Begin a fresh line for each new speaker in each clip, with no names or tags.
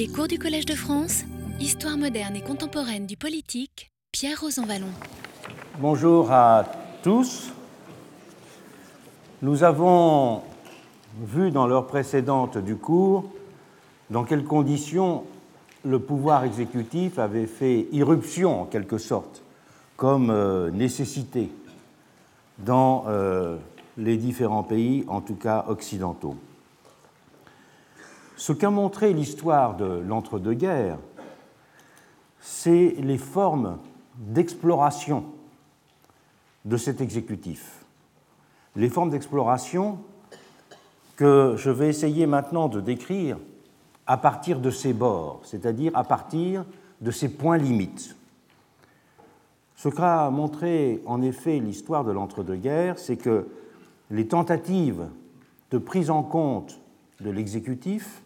Les cours du Collège de France, Histoire moderne et contemporaine du politique, Pierre Rosanvallon.
Bonjour à tous. Nous avons vu dans l'heure précédente du cours dans quelles conditions le pouvoir exécutif avait fait irruption en quelque sorte comme euh, nécessité dans euh, les différents pays, en tout cas occidentaux. Ce qu'a montré l'histoire de l'entre-deux-guerres, c'est les formes d'exploration de cet exécutif. Les formes d'exploration que je vais essayer maintenant de décrire à partir de ses bords, c'est-à-dire à partir de ses points limites. Ce qu'a montré en effet l'histoire de l'entre-deux-guerres, c'est que les tentatives de prise en compte de l'exécutif,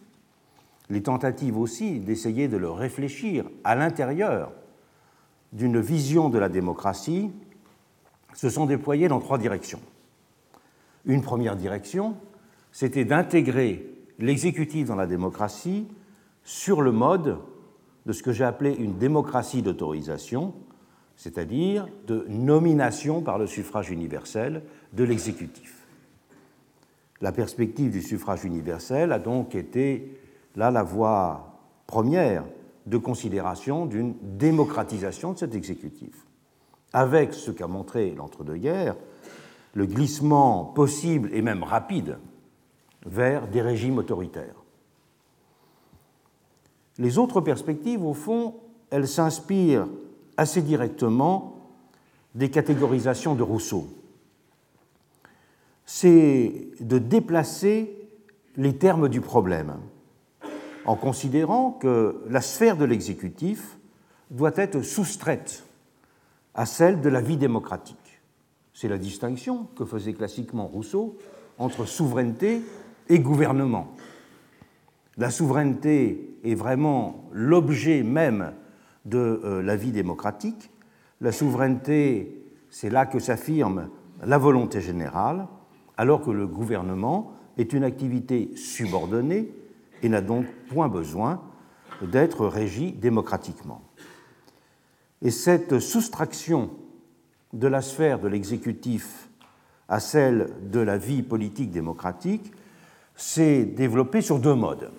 les tentatives aussi d'essayer de le réfléchir à l'intérieur d'une vision de la démocratie, se sont déployées dans trois directions. Une première direction, c'était d'intégrer l'exécutif dans la démocratie sur le mode de ce que j'ai appelé une démocratie d'autorisation, c'est-à-dire de nomination par le suffrage universel de l'exécutif. La perspective du suffrage universel a donc été là la voie première de considération d'une démocratisation de cet exécutif. Avec ce qu'a montré l'entre-deux-guerres, le glissement possible et même rapide vers des régimes autoritaires. Les autres perspectives, au fond, elles s'inspirent assez directement des catégorisations de Rousseau. C'est de déplacer les termes du problème en considérant que la sphère de l'exécutif doit être soustraite à celle de la vie démocratique. C'est la distinction que faisait classiquement Rousseau entre souveraineté et gouvernement. La souveraineté est vraiment l'objet même de euh, la vie démocratique. La souveraineté, c'est là que s'affirme la volonté générale, alors que le gouvernement est une activité subordonnée et n'a donc point besoin d'être régi démocratiquement. Et cette soustraction de la sphère de l'exécutif à celle de la vie politique démocratique s'est développée sur deux modes.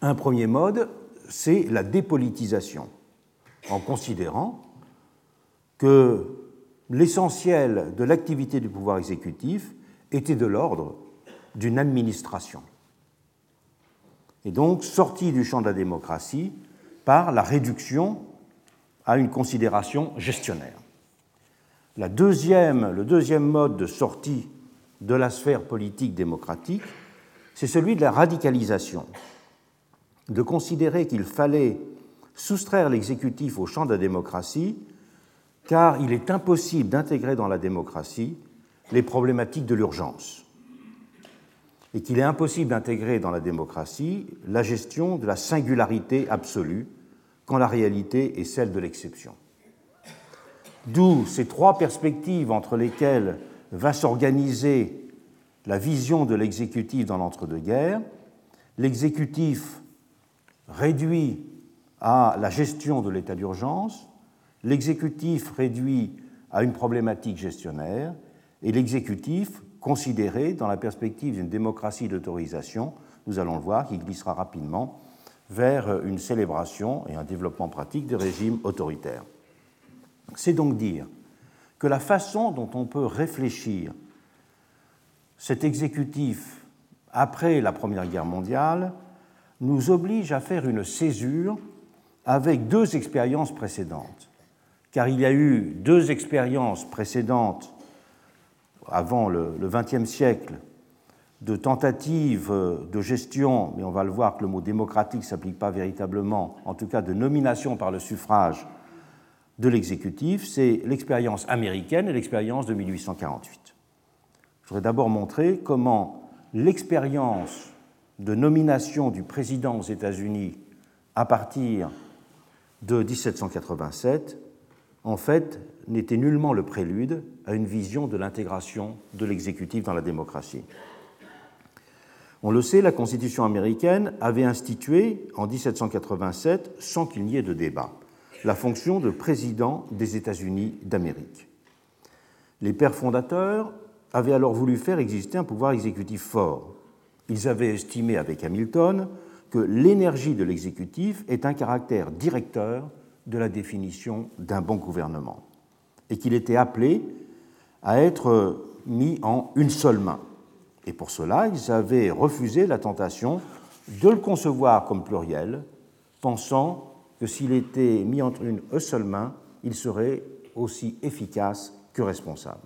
Un premier mode, c'est la dépolitisation, en considérant que l'essentiel de l'activité du pouvoir exécutif était de l'ordre d'une administration. Et donc sorti du champ de la démocratie par la réduction à une considération gestionnaire. La deuxième, le deuxième mode de sortie de la sphère politique démocratique, c'est celui de la radicalisation, de considérer qu'il fallait soustraire l'exécutif au champ de la démocratie, car il est impossible d'intégrer dans la démocratie les problématiques de l'urgence, et qu'il est impossible d'intégrer dans la démocratie la gestion de la singularité absolue, quand la réalité est celle de l'exception. D'où ces trois perspectives entre lesquelles va s'organiser la vision de l'exécutif dans l'entre-deux-guerres. L'exécutif réduit à la gestion de l'état d'urgence, l'exécutif réduit à une problématique gestionnaire, et l'exécutif considéré dans la perspective d'une démocratie d'autorisation, nous allons le voir, qui glissera rapidement vers une célébration et un développement pratique des régimes autoritaires. C'est donc dire que la façon dont on peut réfléchir cet exécutif après la Première Guerre mondiale nous oblige à faire une césure avec deux expériences précédentes. Car il y a eu deux expériences précédentes avant le XXe siècle de tentatives de gestion, mais on va le voir que le mot démocratique ne s'applique pas véritablement, en tout cas de nomination par le suffrage de l'exécutif, c'est l'expérience américaine et l'expérience de 1848. Je voudrais d'abord montrer comment l'expérience de nomination du président aux États-Unis à partir de 1787, en fait, n'était nullement le prélude à une vision de l'intégration de l'exécutif dans la démocratie. On le sait, la Constitution américaine avait institué en 1787, sans qu'il n'y ait de débat, la fonction de président des États-Unis d'Amérique. Les pères fondateurs avaient alors voulu faire exister un pouvoir exécutif fort. Ils avaient estimé avec Hamilton que l'énergie de l'exécutif est un caractère directeur de la définition d'un bon gouvernement et qu'il était appelé à être mis en une seule main. Et pour cela, ils avaient refusé la tentation de le concevoir comme pluriel, pensant que s'il était mis entre une seule main, il serait aussi efficace que responsable.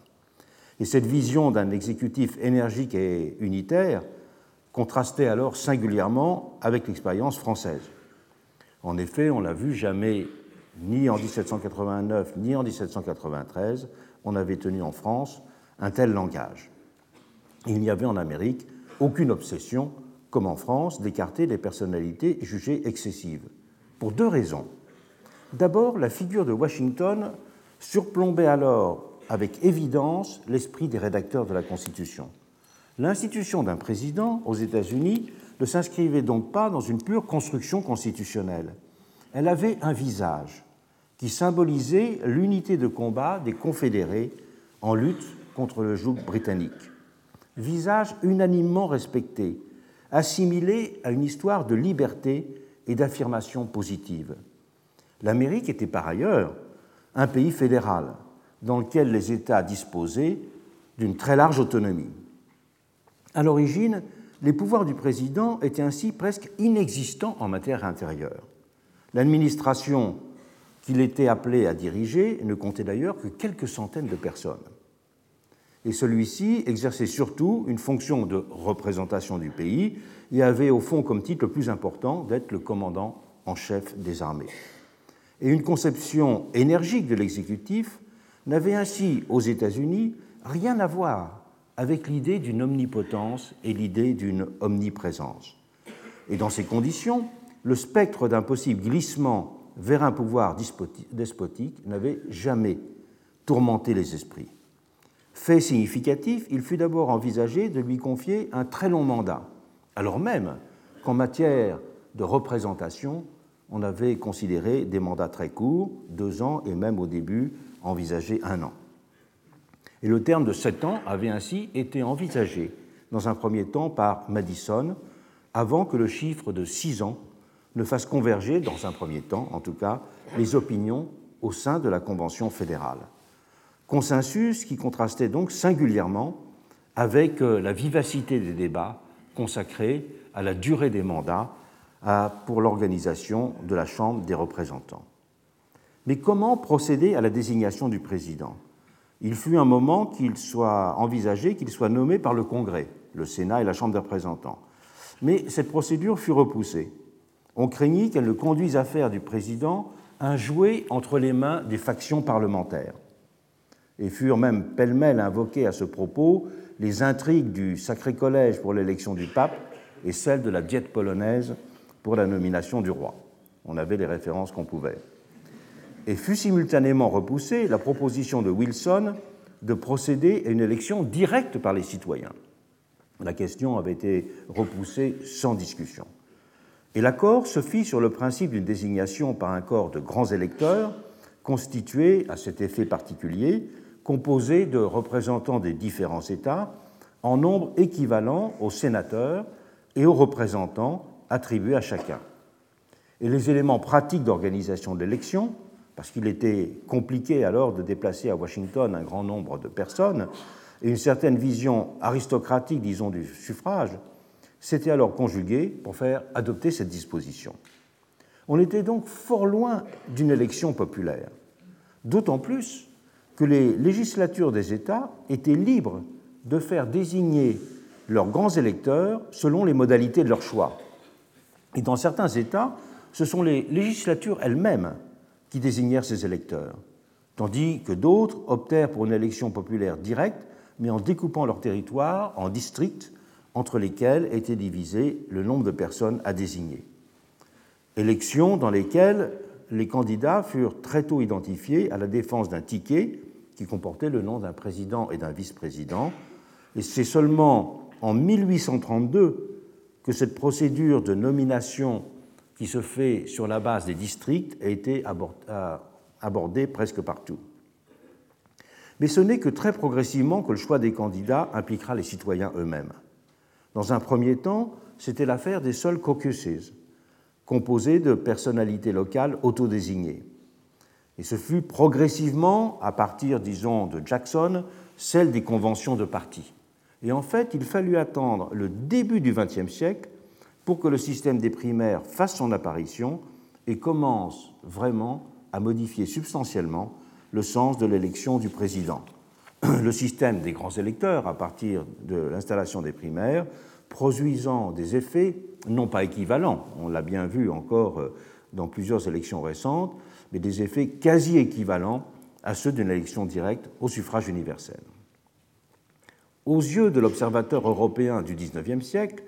Et cette vision d'un exécutif énergique et unitaire contrastait alors singulièrement avec l'expérience française. En effet, on l'a vu, jamais, ni en 1789 ni en 1793, on avait tenu en France un tel langage. Il n'y avait en Amérique aucune obsession, comme en France, d'écarter les personnalités jugées excessives, pour deux raisons. D'abord, la figure de Washington surplombait alors avec évidence l'esprit des rédacteurs de la Constitution. L'institution d'un président aux États-Unis ne s'inscrivait donc pas dans une pure construction constitutionnelle. Elle avait un visage qui symbolisait l'unité de combat des confédérés en lutte contre le joug britannique. Visage unanimement respecté, assimilé à une histoire de liberté et d'affirmation positive. L'Amérique était par ailleurs un pays fédéral dans lequel les États disposaient d'une très large autonomie. À l'origine, les pouvoirs du président étaient ainsi presque inexistants en matière intérieure. L'administration qu'il était appelé à diriger ne comptait d'ailleurs que quelques centaines de personnes. Et celui-ci exerçait surtout une fonction de représentation du pays et avait au fond comme titre le plus important d'être le commandant en chef des armées. Et une conception énergique de l'exécutif n'avait ainsi aux États-Unis rien à voir avec l'idée d'une omnipotence et l'idée d'une omniprésence. Et dans ces conditions, le spectre d'un possible glissement vers un pouvoir despotique n'avait jamais tourmenté les esprits. Fait significatif, il fut d'abord envisagé de lui confier un très long mandat, alors même qu'en matière de représentation, on avait considéré des mandats très courts, deux ans et même au début envisagé un an. Et le terme de sept ans avait ainsi été envisagé dans un premier temps par Madison, avant que le chiffre de six ans ne fasse converger, dans un premier temps en tout cas, les opinions au sein de la Convention fédérale. Consensus qui contrastait donc singulièrement avec euh, la vivacité des débats consacrés à la durée des mandats pour l'organisation de la Chambre des représentants. Mais comment procéder à la désignation du président? Il fut un moment qu'il soit envisagé qu'il soit nommé par le Congrès, le Sénat et la Chambre des représentants. Mais cette procédure fut repoussée. On craignit qu'elle ne conduise à faire du président un jouet entre les mains des factions parlementaires. Et furent même pêle-mêle invoquées à ce propos les intrigues du Sacré Collège pour l'élection du pape et celles de la diète polonaise pour la nomination du roi. On avait les références qu'on pouvait et fut simultanément repoussée la proposition de Wilson de procéder à une élection directe par les citoyens. La question avait été repoussée sans discussion. Et l'accord se fit sur le principe d'une désignation par un corps de grands électeurs, constitué à cet effet particulier, composé de représentants des différents États, en nombre équivalent aux sénateurs et aux représentants attribués à chacun. Et les éléments pratiques d'organisation de l'élection parce qu'il était compliqué alors de déplacer à Washington un grand nombre de personnes, et une certaine vision aristocratique, disons, du suffrage, s'était alors conjuguée pour faire adopter cette disposition. On était donc fort loin d'une élection populaire, d'autant plus que les législatures des États étaient libres de faire désigner leurs grands électeurs selon les modalités de leur choix. Et dans certains États, ce sont les législatures elles-mêmes qui désignèrent ces électeurs, tandis que d'autres optèrent pour une élection populaire directe, mais en découpant leur territoire en districts entre lesquels était divisé le nombre de personnes à désigner. Élections dans lesquelles les candidats furent très tôt identifiés à la défense d'un ticket qui comportait le nom d'un président et d'un vice-président, et c'est seulement en 1832 que cette procédure de nomination qui se fait sur la base des districts a été abordée presque partout. Mais ce n'est que très progressivement que le choix des candidats impliquera les citoyens eux-mêmes. Dans un premier temps, c'était l'affaire des seuls caucuses, composés de personnalités locales autodésignées. Et ce fut progressivement, à partir, disons, de Jackson, celle des conventions de parti. Et en fait, il fallut attendre le début du XXe siècle pour que le système des primaires fasse son apparition et commence vraiment à modifier substantiellement le sens de l'élection du président. Le système des grands électeurs, à partir de l'installation des primaires, produisant des effets non pas équivalents, on l'a bien vu encore euh, dans plusieurs élections récentes, mais des effets quasi équivalents à ceux d'une élection directe au suffrage universel. Aux yeux de l'observateur européen du XIXe siècle,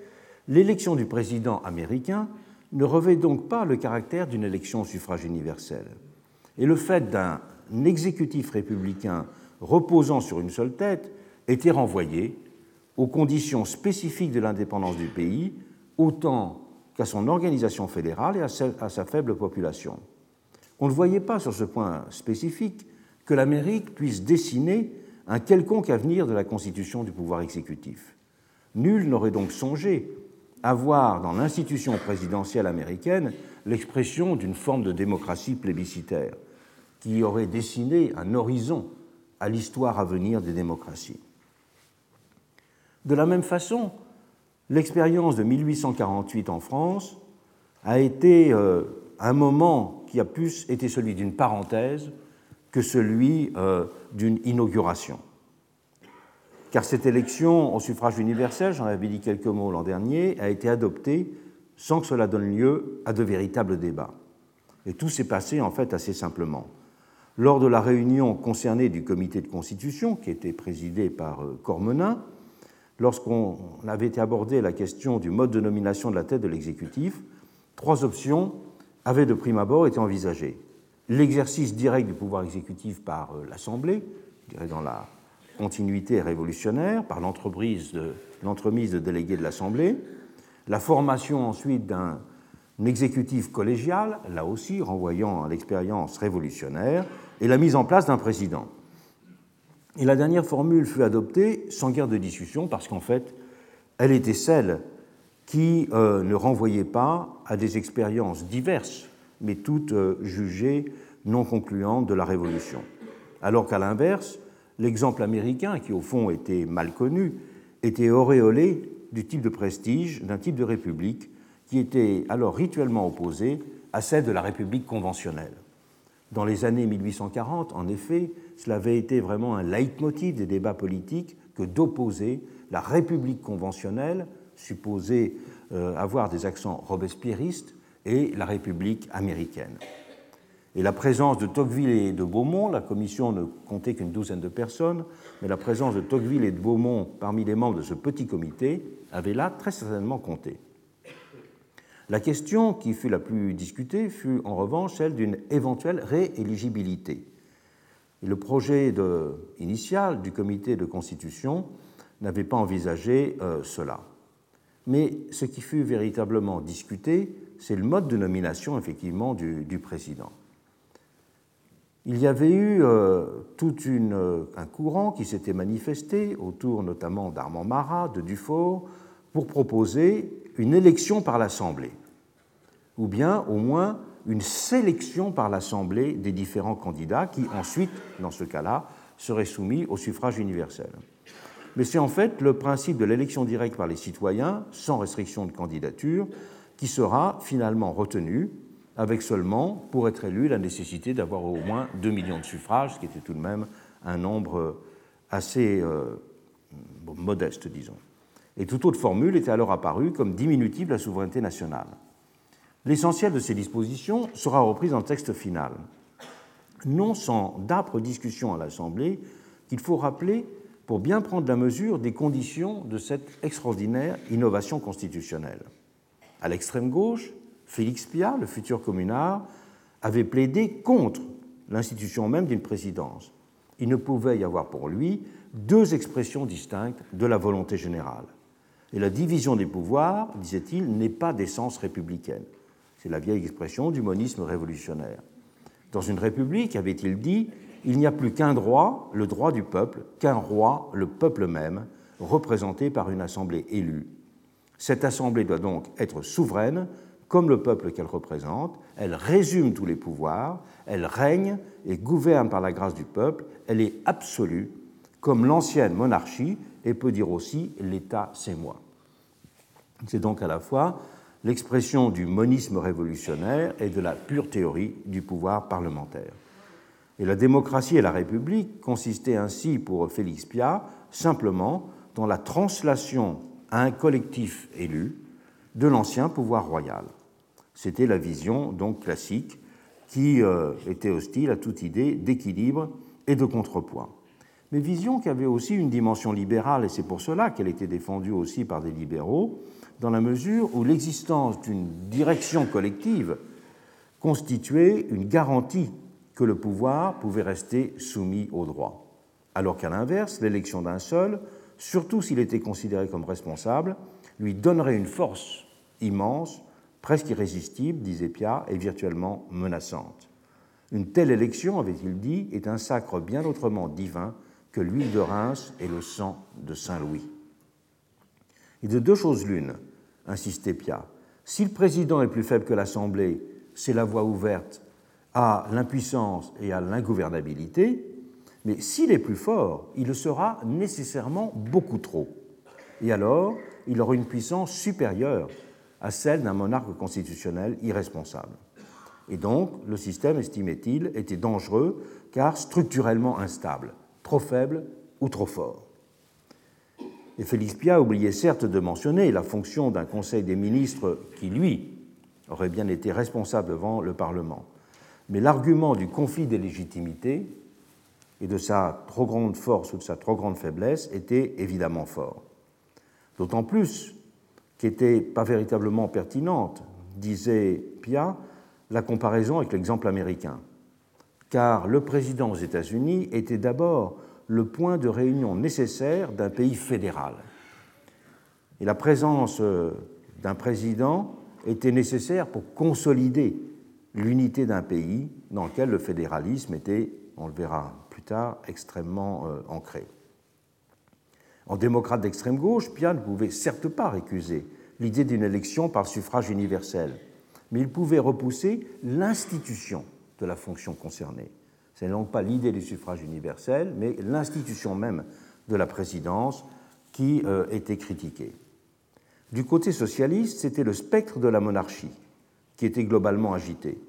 l'élection du président américain ne revêt donc pas le caractère d'une élection au suffrage universel. Et le fait d'un exécutif républicain reposant sur une seule tête était renvoyé aux conditions spécifiques de l'indépendance du pays, autant qu'à son organisation fédérale et à sa faible population. On ne voyait pas sur ce point spécifique que l'Amérique puisse dessiner un quelconque avenir de la constitution du pouvoir exécutif. Nul n'aurait donc songé à voir dans l'institution présidentielle américaine l'expression d'une forme de démocratie plébiscitaire qui aurait dessiné un horizon à l'histoire à venir des démocraties. De la même façon, l'expérience de 1848 en France a été euh, un moment qui a plus été celui d'une parenthèse que celui euh, d'une inauguration. Car cette élection au suffrage universel, j'en avais dit quelques mots l'an dernier, a été adoptée sans que cela donne lieu à de véritables débats. Et tout s'est passé en fait assez simplement. Lors de la réunion concernée du comité de constitution, qui était présidé par euh, Cormenin, lorsqu'on avait abordé la question du mode de nomination de la tête de l'exécutif, trois options avaient de prime abord été envisagées. L'exercice direct du pouvoir exécutif par euh, l'Assemblée, dans la continuité révolutionnaire, par l'entremise de, de délégués de l'Assemblée, la formation ensuite d'un exécutif collégial, là aussi renvoyant à l'expérience révolutionnaire, et la mise en place d'un président. Et la dernière formule fut adoptée sans guerre de discussion parce qu'en fait, elle était celle qui euh, ne renvoyait pas à des expériences diverses, mais toutes euh, jugées non concluantes de la Révolution. Alors qu'à l'inverse, l'exemple américain, qui au fond était mal connu, était auréolé du type de prestige d'un type de république qui était alors rituellement opposé à celle de la république conventionnelle. Dans les années 1840, en effet, cela avait été vraiment un leitmotiv des débats politiques que d'opposer la République conventionnelle, supposée euh, avoir des accents robespierristes, et la République américaine. Et la présence de Tocqueville et de Beaumont, la commission ne comptait qu'une douzaine de personnes, mais la présence de Tocqueville et de Beaumont parmi les membres de ce petit comité avait là très certainement compté. La question qui fut la plus discutée fut en revanche celle d'une éventuelle rééligibilité. Le projet initial du comité de constitution n'avait pas envisagé euh, cela. Mais ce qui fut véritablement discuté, c'est le mode de nomination effectivement du, président. Il y avait eu euh, tout un courant qui s'était manifesté autour notamment d'Armand Marat, de Dufault, pour proposer une élection par l'Assemblée, ou bien au moins une sélection par l'Assemblée des différents candidats qui ensuite, dans ce cas-là, seraient soumis au suffrage universel. Mais c'est en fait le principe de l'élection directe par les citoyens, sans restriction de candidature, qui sera finalement retenu, avec seulement, pour être élu, la nécessité d'avoir au moins 2 millions de suffrages, ce qui était tout de même un nombre assez euh, modeste, disons et toute autre formule était alors apparue comme diminutive de la souveraineté nationale. L'essentiel de ces dispositions sera repris dans le texte final, non sans d'âpres discussions à l'Assemblée qu'il faut rappeler pour bien prendre la mesure des conditions de cette extraordinaire innovation constitutionnelle. À l'extrême gauche, Félix Piat, le futur communard, avait plaidé contre l'institution même d'une présidence. Il ne pouvait y avoir pour lui deux expressions distinctes de la volonté générale Et la division des pouvoirs, disait-il, n'est pas d'essence républicaine. C'est la vieille expression du monisme révolutionnaire. Dans une république, avait-il dit, il n'y a plus qu'un droit, le droit du peuple, qu'un roi, le peuple même, représenté par une assemblée élue. Cette assemblée doit donc être souveraine, comme le peuple qu'elle représente, elle résume tous les pouvoirs, elle règne et gouverne par la grâce du peuple, elle est absolue, comme l'ancienne monarchie, et peut dire aussi l'État c'est moi. C'est donc à la fois l'expression du monisme révolutionnaire et de la pure théorie du pouvoir parlementaire. Et la démocratie et la République consistaient ainsi pour Félix Piat simplement dans la translation à un collectif élu de l'ancien pouvoir royal. C'était la vision donc classique qui euh, était hostile à toute idée d'équilibre et de contrepoids. Mais vision qui avait aussi une dimension libérale, et c'est pour cela qu'elle était défendue aussi par des libéraux, dans la mesure où l'existence d'une direction collective constituait une garantie que le pouvoir pouvait rester soumis au droit. Alors qu'à l'inverse, l'élection d'un seul, surtout s'il était considéré comme responsable, lui donnerait une force immense, presque irrésistible, disait Pia, et virtuellement menaçante. Une telle élection, avait-il dit, est un sacre bien autrement divin que l'huile de Reims et le sang de Saint Louis. Et de deux choses l'une, insistait Pia. Si le président est plus faible que l'Assemblée, c'est la voie ouverte à l'impuissance et à l'ingouvernabilité, mais s'il est plus fort, il le sera nécessairement beaucoup trop. Et alors, il aura une puissance supérieure à celle d'un monarque constitutionnel irresponsable. Et donc, le système, estimait-il, était dangereux car structurellement instable, trop faible ou trop fort. Et Félix Pia oubliait certes de mentionner la fonction d'un Conseil des ministres qui, lui, aurait bien été responsable devant le Parlement. Mais l'argument du conflit des légitimités et de sa trop grande force ou de sa trop grande faiblesse était évidemment fort. D'autant plus qu'était pas véritablement pertinente, disait Pia, la comparaison avec l'exemple américain. Car le président aux États-Unis était d'abord le point de réunion nécessaire d'un pays fédéral. Et la présence euh, d'un président était nécessaire pour consolider l'unité d'un pays dans lequel le fédéralisme était, on le verra plus tard, extrêmement euh, ancré. En démocrate d'extrême gauche, Pia ne pouvait certes pas récuser l'idée d'une élection par suffrage universel, mais il pouvait repousser l'institution de la fonction concernée. Ce n'est donc pas l'idée du suffrage universel, mais l'institution même de la présidence qui euh, était critiquée. Du côté socialiste, c'était le spectre de la monarchie qui était globalement agité.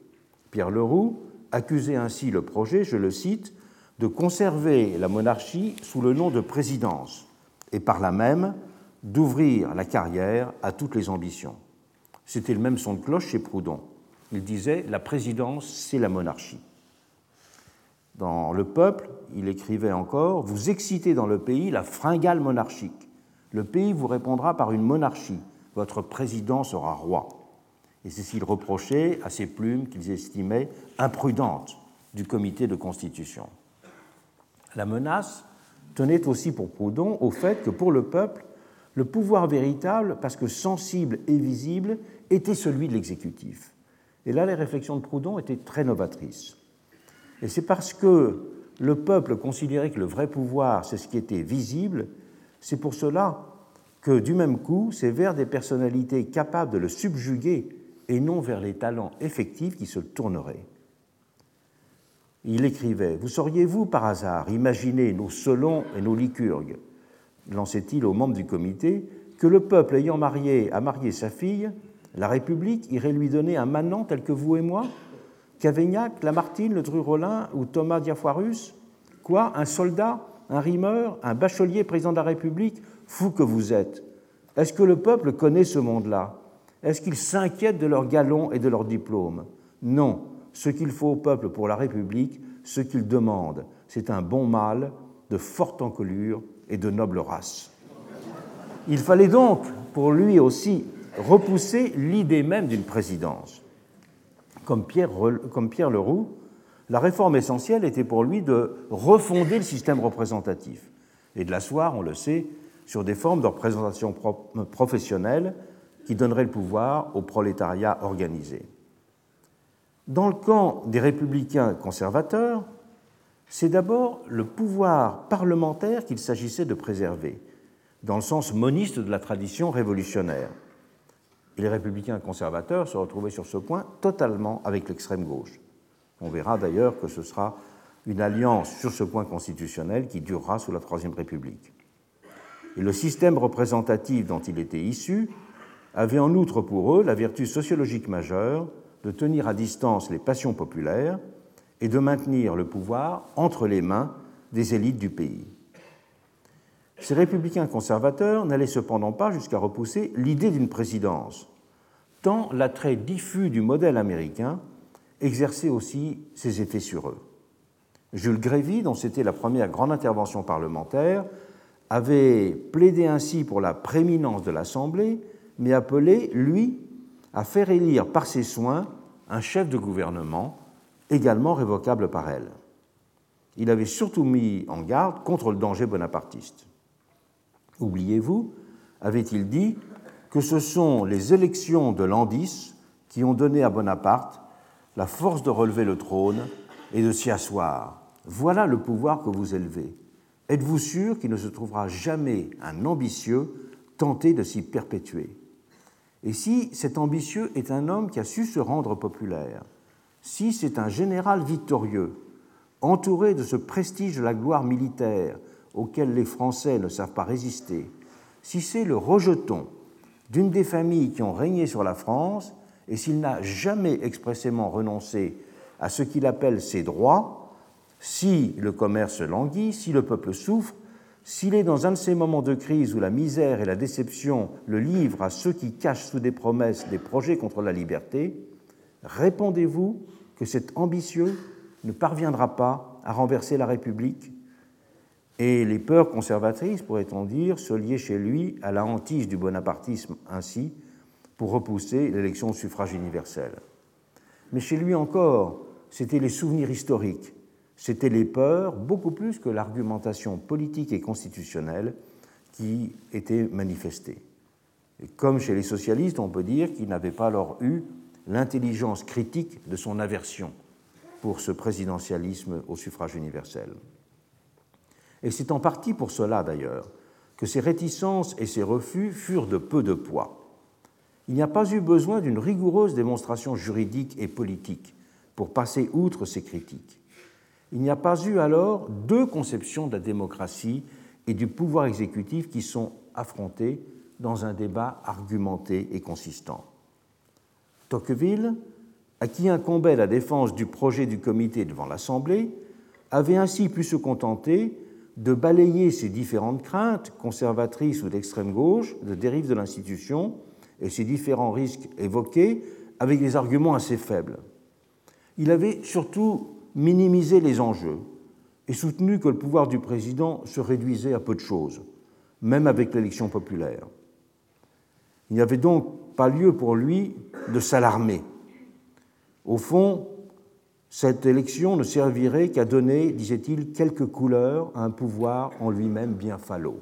Pierre Leroux accusait ainsi le projet, je le cite, de conserver la monarchie sous le nom de présidence et par là même d'ouvrir la carrière à toutes les ambitions. C'était le même son de cloche chez Proudhon. Il disait La présidence, c'est la monarchie. Dans Le Peuple, il écrivait encore Vous excitez dans le pays la fringale monarchique. Le pays vous répondra par une monarchie. Votre président sera roi. Et c'est ce qu'il reprochait à ces plumes qu'ils estimaient imprudentes du comité de constitution. La menace tenait aussi pour Proudhon au fait que pour le peuple, le pouvoir véritable, parce que sensible et visible, était celui de l'exécutif. Et là, les réflexions de Proudhon étaient très novatrices. Et c'est parce que le peuple considérait que le vrai pouvoir, c'est ce qui était visible, c'est pour cela que, du même coup, c'est vers des personnalités capables de le subjuguer et non vers les talents effectifs qui se tourneraient. Il écrivait Vous sauriez-vous par hasard imaginer nos Solons et nos Lycurgues lançait-il aux membres du comité, que le peuple ayant marié, a marié sa fille, la République irait lui donner un manant tel que vous et moi? Cavaignac, Lamartine, le Drurolin ou Thomas Diafoirus Quoi Un soldat Un rimeur Un bachelier président de la République Fou que vous êtes Est-ce que le peuple connaît ce monde-là? Est-ce qu'il s'inquiète de leurs galons et de leurs diplômes? Non. Ce qu'il faut au peuple pour la République, ce qu'il demande, c'est un bon mâle de forte encolure et de noble race. Il fallait donc, pour lui aussi, repousser l'idée même d'une présidence comme Pierre, Leroux, la réforme essentielle était pour lui de refonder le système représentatif et de l'asseoir, on le sait, sur des formes de représentation professionnelle qui donneraient le pouvoir au prolétariat organisé. Dans le camp des républicains conservateurs, c'est d'abord le pouvoir parlementaire qu'il s'agissait de préserver, dans le sens moniste de la tradition révolutionnaire. Les républicains conservateurs se retrouvaient sur ce point totalement avec l'extrême gauche. On verra d'ailleurs que ce sera une alliance sur ce point constitutionnel qui durera sous la Troisième République. Et le système représentatif dont il était issu avait en outre pour eux la vertu sociologique majeure de tenir à distance les passions populaires et de maintenir le pouvoir entre les mains des élites du pays. Ces républicains conservateurs n'allaient cependant pas jusqu'à repousser l'idée d'une présidence, tant l'attrait diffus du modèle américain exerçait aussi ses effets sur eux. Jules Grévy, dont c'était la première grande intervention parlementaire, avait plaidé ainsi pour la prééminence de l'Assemblée, mais appelé, lui, à faire élire par ses soins un chef de gouvernement, également révocable par elle. Il avait surtout mis en garde contre le danger bonapartiste. Oubliez-vous, avait-il dit, que ce sont les élections de l'an qui ont donné à Bonaparte la force de relever le trône et de s'y asseoir. Voilà le pouvoir que vous élevez. Êtes-vous sûr qu'il ne se trouvera jamais un ambitieux tenté de s'y perpétuer? Et si cet ambitieux est un homme qui a su se rendre populaire, si c'est un général victorieux, entouré de ce prestige de la gloire militaire auquel les Français ne savent pas résister, si c'est le rejeton d'une des familles qui ont régné sur la France, et s'il n'a jamais expressément renoncé à ce qu'il appelle ses droits, si le commerce languit, si le peuple souffre, s'il est dans un de ces moments de crise où la misère et la déception le livrent à ceux qui cachent sous des promesses des projets contre la liberté, répondez-vous que cet ambitieux ne parviendra pas à renverser la République Et les peurs conservatrices, pourrait-on dire, se liaient chez lui à la hantise du bonapartisme ainsi pour repousser l'élection au suffrage universel. Mais chez lui encore, c'étaient les souvenirs historiques c'était les peurs beaucoup plus que l'argumentation politique et constitutionnelle qui étaient manifestées. Et comme chez les socialistes, on peut dire qu'ils n'avaient pas alors eu l'intelligence critique de son aversion pour ce présidentialisme au suffrage universel. Et c'est en partie pour cela, d'ailleurs, que ces réticences et ces refus furent de peu de poids. Il n'y a pas eu besoin d'une rigoureuse démonstration juridique et politique pour passer outre ces critiques il n'y a pas eu alors deux conceptions de la démocratie et du pouvoir exécutif qui sont affrontées dans un débat argumenté et consistant. Tocqueville, à qui incombait la défense du projet du comité devant l'Assemblée, avait ainsi pu se contenter de balayer ces différentes craintes, conservatrices ou d'extrême gauche, de dérive de l'institution, et ces différents risques évoqués avec des arguments assez faibles. Il avait surtout minimiser les enjeux et soutenu que le pouvoir du président se réduisait à peu de choses, même avec l'élection populaire. Il n'y avait donc pas lieu pour lui de s'alarmer. Au fond, cette élection ne servirait qu'à donner, disait-il, quelques couleurs à un pouvoir en lui-même bien falot.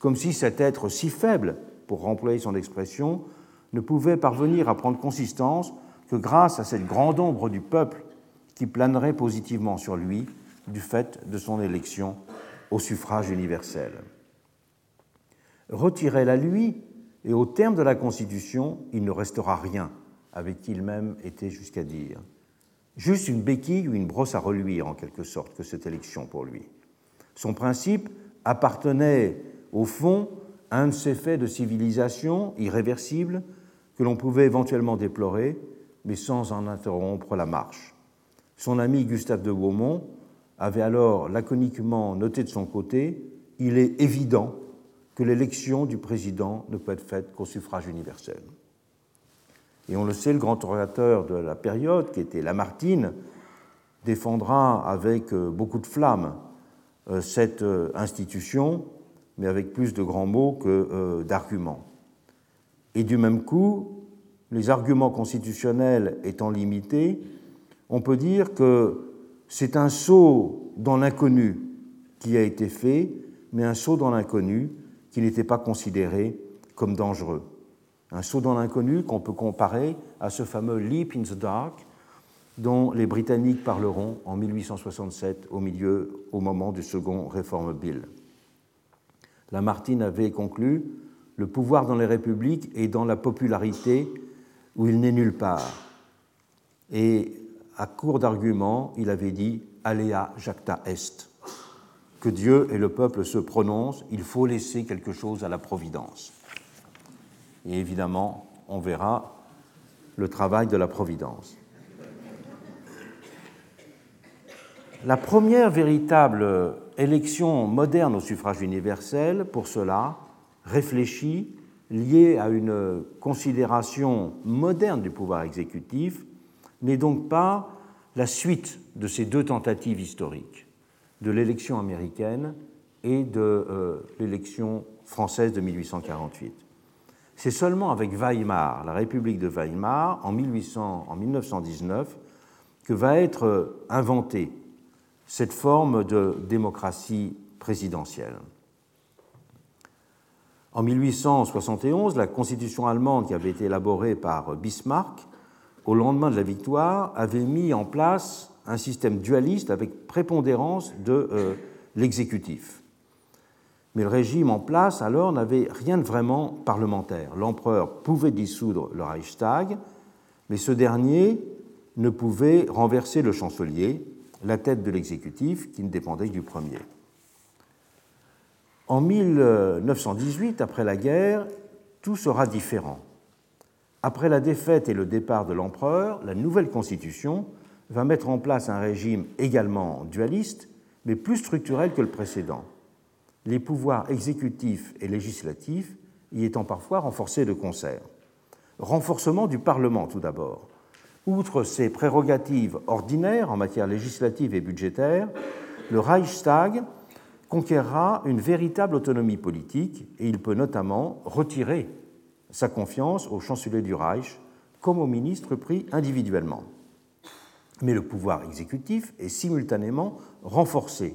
Comme si cet être si faible, pour remplir son expression, ne pouvait parvenir à prendre consistance que grâce à cette grande ombre du peuple qui planerait positivement sur lui du fait de son élection au suffrage universel. Retirez-la lui, et au terme de la Constitution, il ne restera rien, avait-il même été jusqu'à dire. Juste une béquille ou une brosse à reluire, en quelque sorte, que cette élection pour lui. Son principe appartenait, au fond, à un de ces faits de civilisation irréversibles que l'on pouvait éventuellement déplorer, mais sans en interrompre la marche. Son ami Gustave de Beaumont avait alors laconiquement noté de son côté Il est évident que l'élection du président ne peut être faite qu'au suffrage universel. Et on le sait, le grand orateur de la période, qui était Lamartine, défendra avec euh, beaucoup de flamme euh, cette euh, institution, mais avec plus de grands mots que d'arguments. Et du même coup, les arguments constitutionnels étant limités, on peut dire que c'est un saut dans l'inconnu qui a été fait, mais un saut dans l'inconnu qui n'étaient pas considérés comme dangereux. Un saut dans l'inconnu qu'on peut comparer à ce fameux Leap in the Dark dont les Britanniques parleront en 1867 au milieu, au moment du second Reform Bill. Lamartine avait conclu Le pouvoir dans les républiques est dans la popularité où il n'est nulle part. Et à court d'arguments, il avait dit Alea jacta est. Que Dieu et le peuple se prononcent, il faut laisser quelque chose à la providence. Et évidemment, on verra le travail de la providence. La première véritable élection moderne au suffrage universel, pour cela, réfléchie, liée à une considération moderne du pouvoir exécutif, n'est donc pas la suite de ces deux tentatives historiques, de l'élection américaine et de euh, l'élection française de 1848. C'est seulement avec Weimar, la République de Weimar, en, 1800, en 1919, que va être inventée cette forme de démocratie présidentielle. En 1871, la constitution allemande qui avait été élaborée par Bismarck au lendemain de la victoire avait mis en place un système dualiste avec prépondérance de euh, l'exécutif. Mais le régime en place alors n'avait rien de vraiment parlementaire. L'empereur pouvait dissoudre le Reichstag, mais ce dernier ne pouvait renverser le chancelier, la tête de l'exécutif qui ne dépendait du premier. En 1918, après la guerre, tout sera différent. Après la défaite et le départ de l'empereur, la nouvelle constitution va mettre en place un régime également dualiste, mais plus structurel que le précédent, les pouvoirs exécutifs et législatifs y étant parfois renforcés de concert. Renforcement du Parlement tout d'abord, Outre ses prérogatives ordinaires en matière législative et budgétaire, le Reichstag conquérera une véritable autonomie politique et il peut notamment retirer sa confiance au chancelier du Reich comme au ministre pris individuellement. Mais le pouvoir exécutif est simultanément renforcé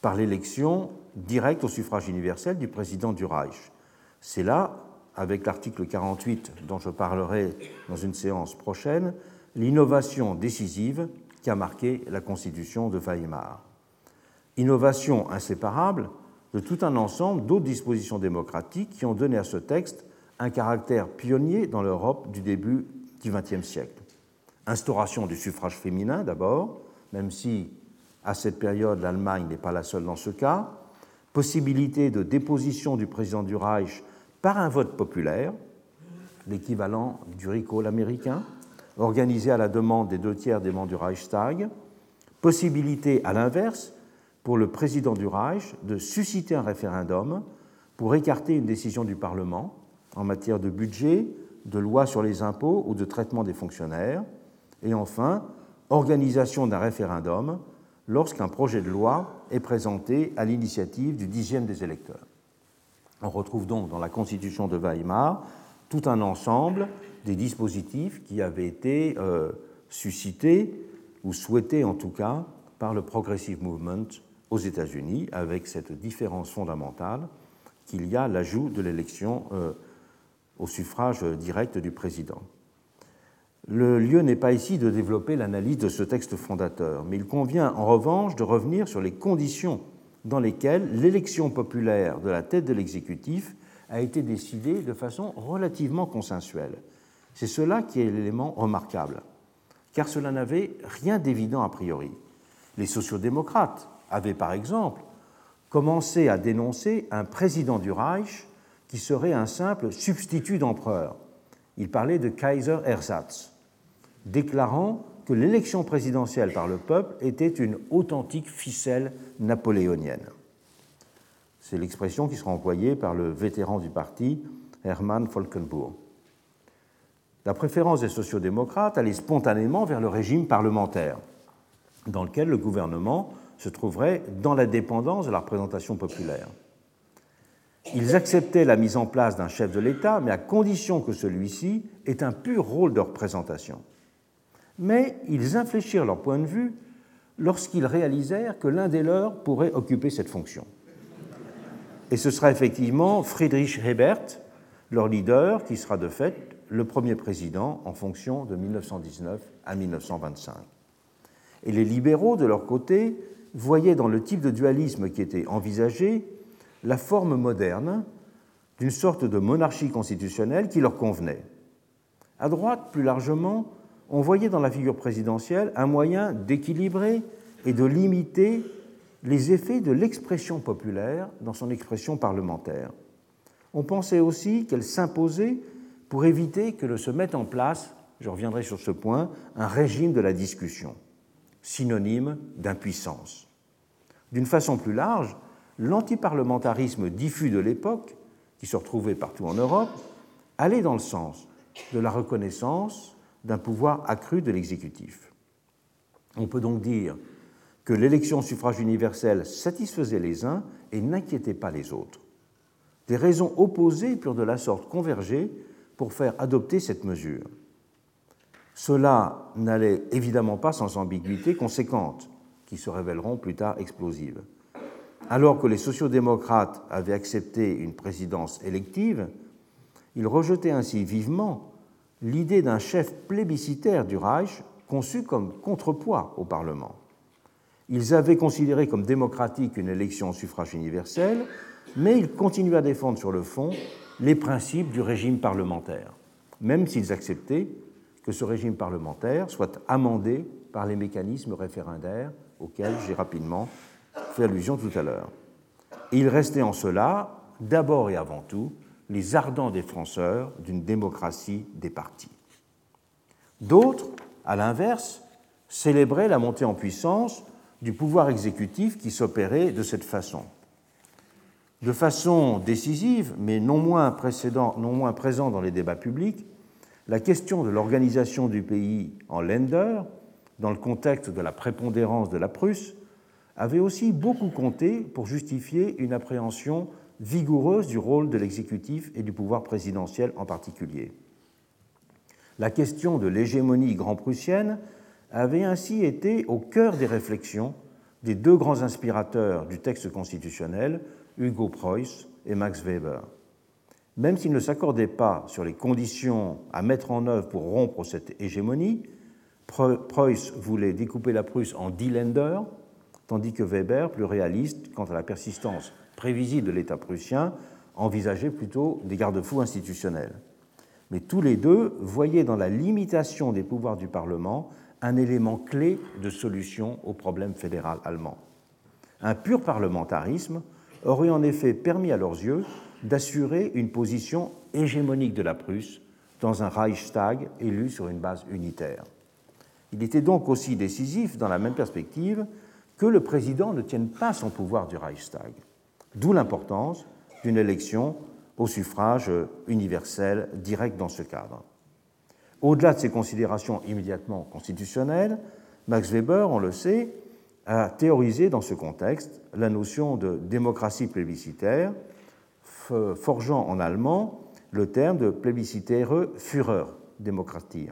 par l'élection directe au suffrage universel du président du Reich. C'est là, avec l'article 48 dont je parlerai dans une séance prochaine, l'innovation décisive qui a marqué la constitution de Weimar. Innovation inséparable de tout un ensemble d'autres dispositions démocratiques qui ont donné à ce texte un caractère pionnier dans l'Europe du début du XXe siècle. Instauration du suffrage féminin d'abord, même si à cette période l'Allemagne n'est pas la seule dans ce cas, possibilité de déposition du président du Reich par un vote populaire, l'équivalent du recall américain, organisé à la demande des deux tiers des membres du Reichstag, possibilité à l'inverse pour le président du Reich de susciter un référendum pour écarter une décision du Parlement en matière de budget, de loi sur les impôts ou de traitement des fonctionnaires, et enfin, organisation d'un référendum lorsqu'un projet de loi est présenté à l'initiative du dixième des électeurs. On retrouve donc dans la Constitution de Weimar tout un ensemble des dispositifs qui avaient été euh, suscités, ou souhaités en tout cas, par le Progressive Movement aux États-Unis, avec cette différence fondamentale qu'il y a l'ajout de l'élection euh, au suffrage direct du président. Le lieu n'est pas ici de développer l'analyse de ce texte fondateur, mais il convient en revanche de revenir sur les conditions dans lesquelles l'élection populaire de la tête de l'exécutif a été décidée de façon relativement consensuelle. C'est cela qui est l'élément remarquable, car cela n'avait rien d'évident a priori. Les sociodémocrates avaient par exemple commencé à dénoncer un président du Reich qui serait un simple substitut d'empereur. Ils parlaient de Kaiser Ersatz, déclarant que l'élection présidentielle par le peuple était une authentique ficelle napoléonienne. C'est l'expression qui sera employée par le vétéran du parti, Hermann Volkenburg la préférence des sociodémocrates allait spontanément vers le régime parlementaire, dans lequel le gouvernement se trouverait dans la dépendance de la représentation populaire. Ils acceptaient la mise en place d'un chef de l'État, mais à condition que celui-ci ait un pur rôle de représentation. Mais ils infléchirent leur point de vue lorsqu'ils réalisèrent que l'un des leurs pourrait occuper cette fonction. Et ce sera effectivement Friedrich Hebert, leur leader, qui sera de fait le premier président en fonction de 1919 à 1925. Et les libéraux, de leur côté, voyaient dans le type de dualisme qui était envisagé la forme moderne d'une sorte de monarchie constitutionnelle qui leur convenait. À droite, plus largement, on voyait dans la figure présidentielle un moyen d'équilibrer et de limiter les effets de l'expression populaire dans son expression parlementaire. On pensait aussi qu'elle s'imposait pour éviter que ne se mette en place, je reviendrai sur ce point, un régime de la discussion, synonyme d'impuissance. D'une façon plus large, l'antiparlementarisme diffus de l'époque, qui se retrouvait partout en Europe, allait dans le sens de la reconnaissance d'un pouvoir accru de l'exécutif. On peut donc dire que l'élection au suffrage universel satisfaisait les uns et n'inquiétait pas les autres. Des raisons opposées purent de la sorte converger pour faire adopter cette mesure. Cela n'allait évidemment pas sans ambiguïté conséquente, qui se révéleront plus tard explosives. Alors que les sociodémocrates avaient accepté une présidence élective, ils rejetaient ainsi vivement l'idée d'un chef plébiscitaire du Reich conçu comme contrepoids au Parlement. Ils avaient considéré comme démocratique une élection au suffrage universel, mais ils continuaient à défendre sur le fond les principes du régime parlementaire, même s'ils acceptaient que ce régime parlementaire soit amendé par les mécanismes référendaires auxquels j'ai rapidement fait allusion tout à l'heure. Ils restaient en cela, d'abord et avant tout, les ardents défenseurs d'une démocratie des partis. D'autres, à l'inverse, célébraient la montée en puissance du pouvoir exécutif qui s'opérait de cette façon. De façon décisive, mais non moins, non moins présent dans les débats publics, la question de l'organisation du pays en Länder, dans le contexte de la prépondérance de la Prusse, avait aussi beaucoup compté pour justifier une appréhension vigoureuse du rôle de l'exécutif et du pouvoir présidentiel en particulier. La question de l'hégémonie grand-prussienne avait ainsi été au cœur des réflexions des deux grands inspirateurs du texte constitutionnel, Hugo Preuss et Max Weber. Même s'ils ne s'accordaient pas sur les conditions à mettre en œuvre pour rompre cette hégémonie, Preuss voulait découper la Prusse en dix Länder, tandis que Weber, plus réaliste quant à la persistance prévisible de l'État prussien, envisageait plutôt des garde-fous institutionnels. Mais tous les deux voyaient dans la limitation des pouvoirs du Parlement un élément clé de solution au problème fédéral allemand. Un pur parlementarisme aurait en effet permis à leurs yeux d'assurer une position hégémonique de la Prusse dans un Reichstag élu sur une base unitaire. Il était donc aussi décisif, dans la même perspective, que le président ne tienne pas son pouvoir du Reichstag, d'où l'importance d'une élection au suffrage universel direct dans ce cadre. Au-delà de ces considérations immédiatement constitutionnelles, Max Weber, on le sait, a théorisé dans ce contexte la notion de démocratie plébiscitaire, forgeant en allemand le terme de plébiscitäre Führer, démocratie.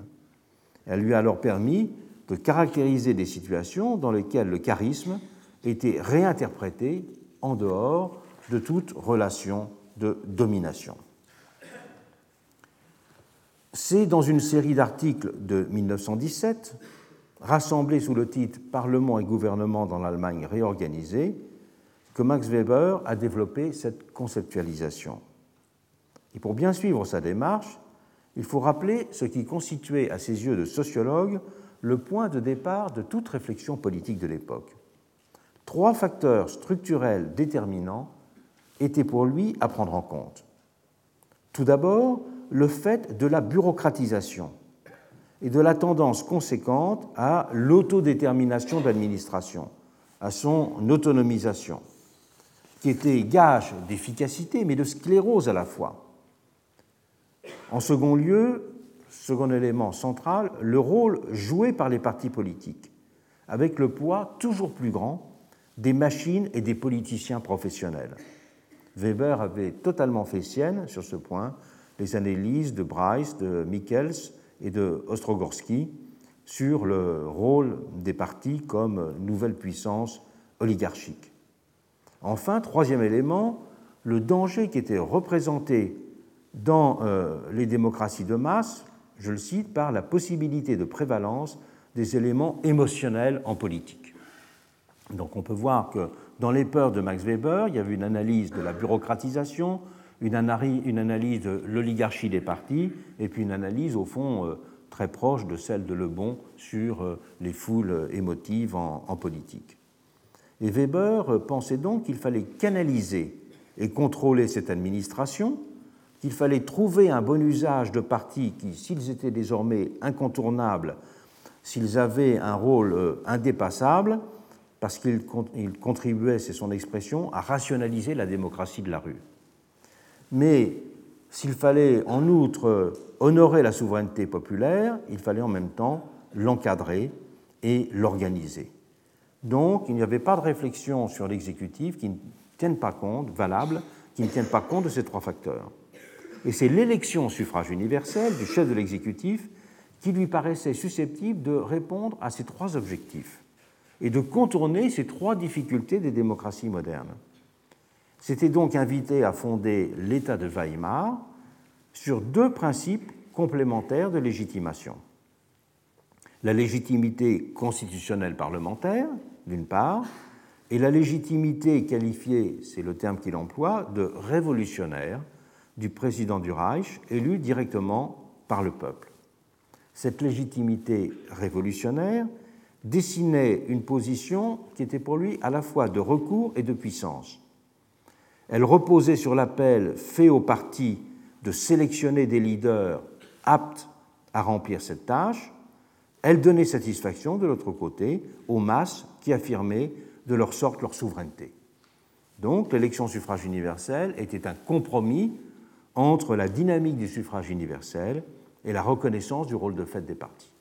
Elle lui a alors permis de caractériser des situations dans lesquelles le charisme était réinterprété en dehors de toute relation de domination. C'est dans une série d'articles de 1917, rassemblés sous le titre Parlement et gouvernement dans l'Allemagne réorganisée, que Max Weber a développé cette conceptualisation. Et pour bien suivre sa démarche, il faut rappeler ce qui constituait à ses yeux de sociologue le point de départ de toute réflexion politique de l'époque. Trois facteurs structurels déterminants étaient pour lui à prendre en compte. Tout d'abord, le fait de la bureaucratisation et de la tendance conséquente à l'autodétermination de l'administration, à son autonomisation, qui était gage d'efficacité mais de sclérose à la fois. En second lieu, second élément central, le rôle joué par les partis politiques, avec le poids toujours plus grand des machines et des politiciens professionnels. Weber avait totalement fait sienne, sur ce point, les analyses de Bryce, de Michels et de Ostrogorsky sur le rôle des partis comme nouvelle puissance oligarchique. Enfin, troisième élément, le danger qui était représenté dans euh, les démocraties de masse, je le cite, par la possibilité de prévalence des éléments émotionnels en politique. Donc on peut voir que dans les peurs de Max Weber, il y avait une analyse de la bureaucratisation, une analyse de l'oligarchie des partis, et puis une analyse, au fond, euh, très proche de celle de Lebon sur euh, les foules émotives en, politique. Et Weber pensait donc qu'il fallait canaliser et contrôler cette administration, qu'il fallait trouver un bon usage de partis qui, s'ils étaient désormais incontournables, s'ils avaient un rôle euh, indépassable, parce qu'ils contribuaient, c'est son expression, à rationaliser la démocratie de la rue. Mais s'il fallait en outre honorer la souveraineté populaire, il fallait en même temps l'encadrer et l'organiser. Donc il n'y avait pas de réflexion sur l'exécutif qui ne tienne pas compte, valable, qui ne tienne pas compte de ces trois facteurs. Et c'est l'élection au suffrage universel du chef de l'exécutif qui lui paraissait susceptible de répondre à ces trois objectifs et de contourner ces trois difficultés des démocraties modernes. C'était donc invité à fonder l'État de Weimar sur deux principes complémentaires de légitimation. La légitimité constitutionnelle parlementaire, d'une part, et la légitimité qualifiée, c'est le terme qu'il emploie, de révolutionnaire du président du Reich, élu directement par le peuple. Cette légitimité révolutionnaire dessinait une position qui était pour lui à la fois de recours et de puissance. Elle reposait sur l'appel fait au parti de sélectionner des leaders aptes à remplir cette tâche. Elle donnait satisfaction, de l'autre côté, aux masses qui affirmaient de leur sorte leur souveraineté. Donc l'élection suffrage universel était un compromis entre la dynamique du suffrage universel et la reconnaissance du rôle de fait des partis.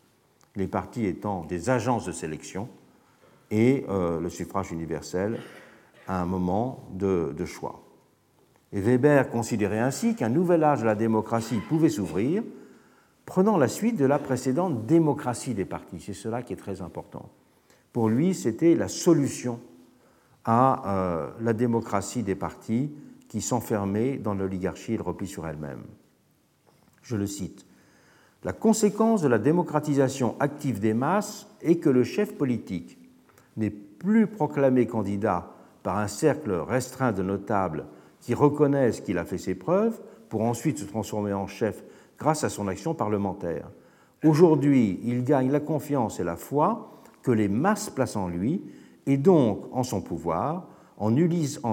Les partis étant des agences de sélection et euh, le suffrage universel un moment de, choix. Et Weber considérait ainsi qu'un nouvel âge de la démocratie pouvait s'ouvrir, prenant la suite de la précédente démocratie des partis. C'est cela qui est très important. Pour lui, c'était la solution à euh, la démocratie des partis qui s'enfermait dans l'oligarchie et le repli sur elle-même. Je le cite. La conséquence de la démocratisation active des masses est que le chef politique n'est plus proclamé candidat par un cercle restreint de notables qui reconnaissent qu'il a fait ses preuves pour ensuite se transformer en chef grâce à son action parlementaire. Aujourd'hui, il gagne la confiance et la foi que les masses placent en lui et donc en son pouvoir en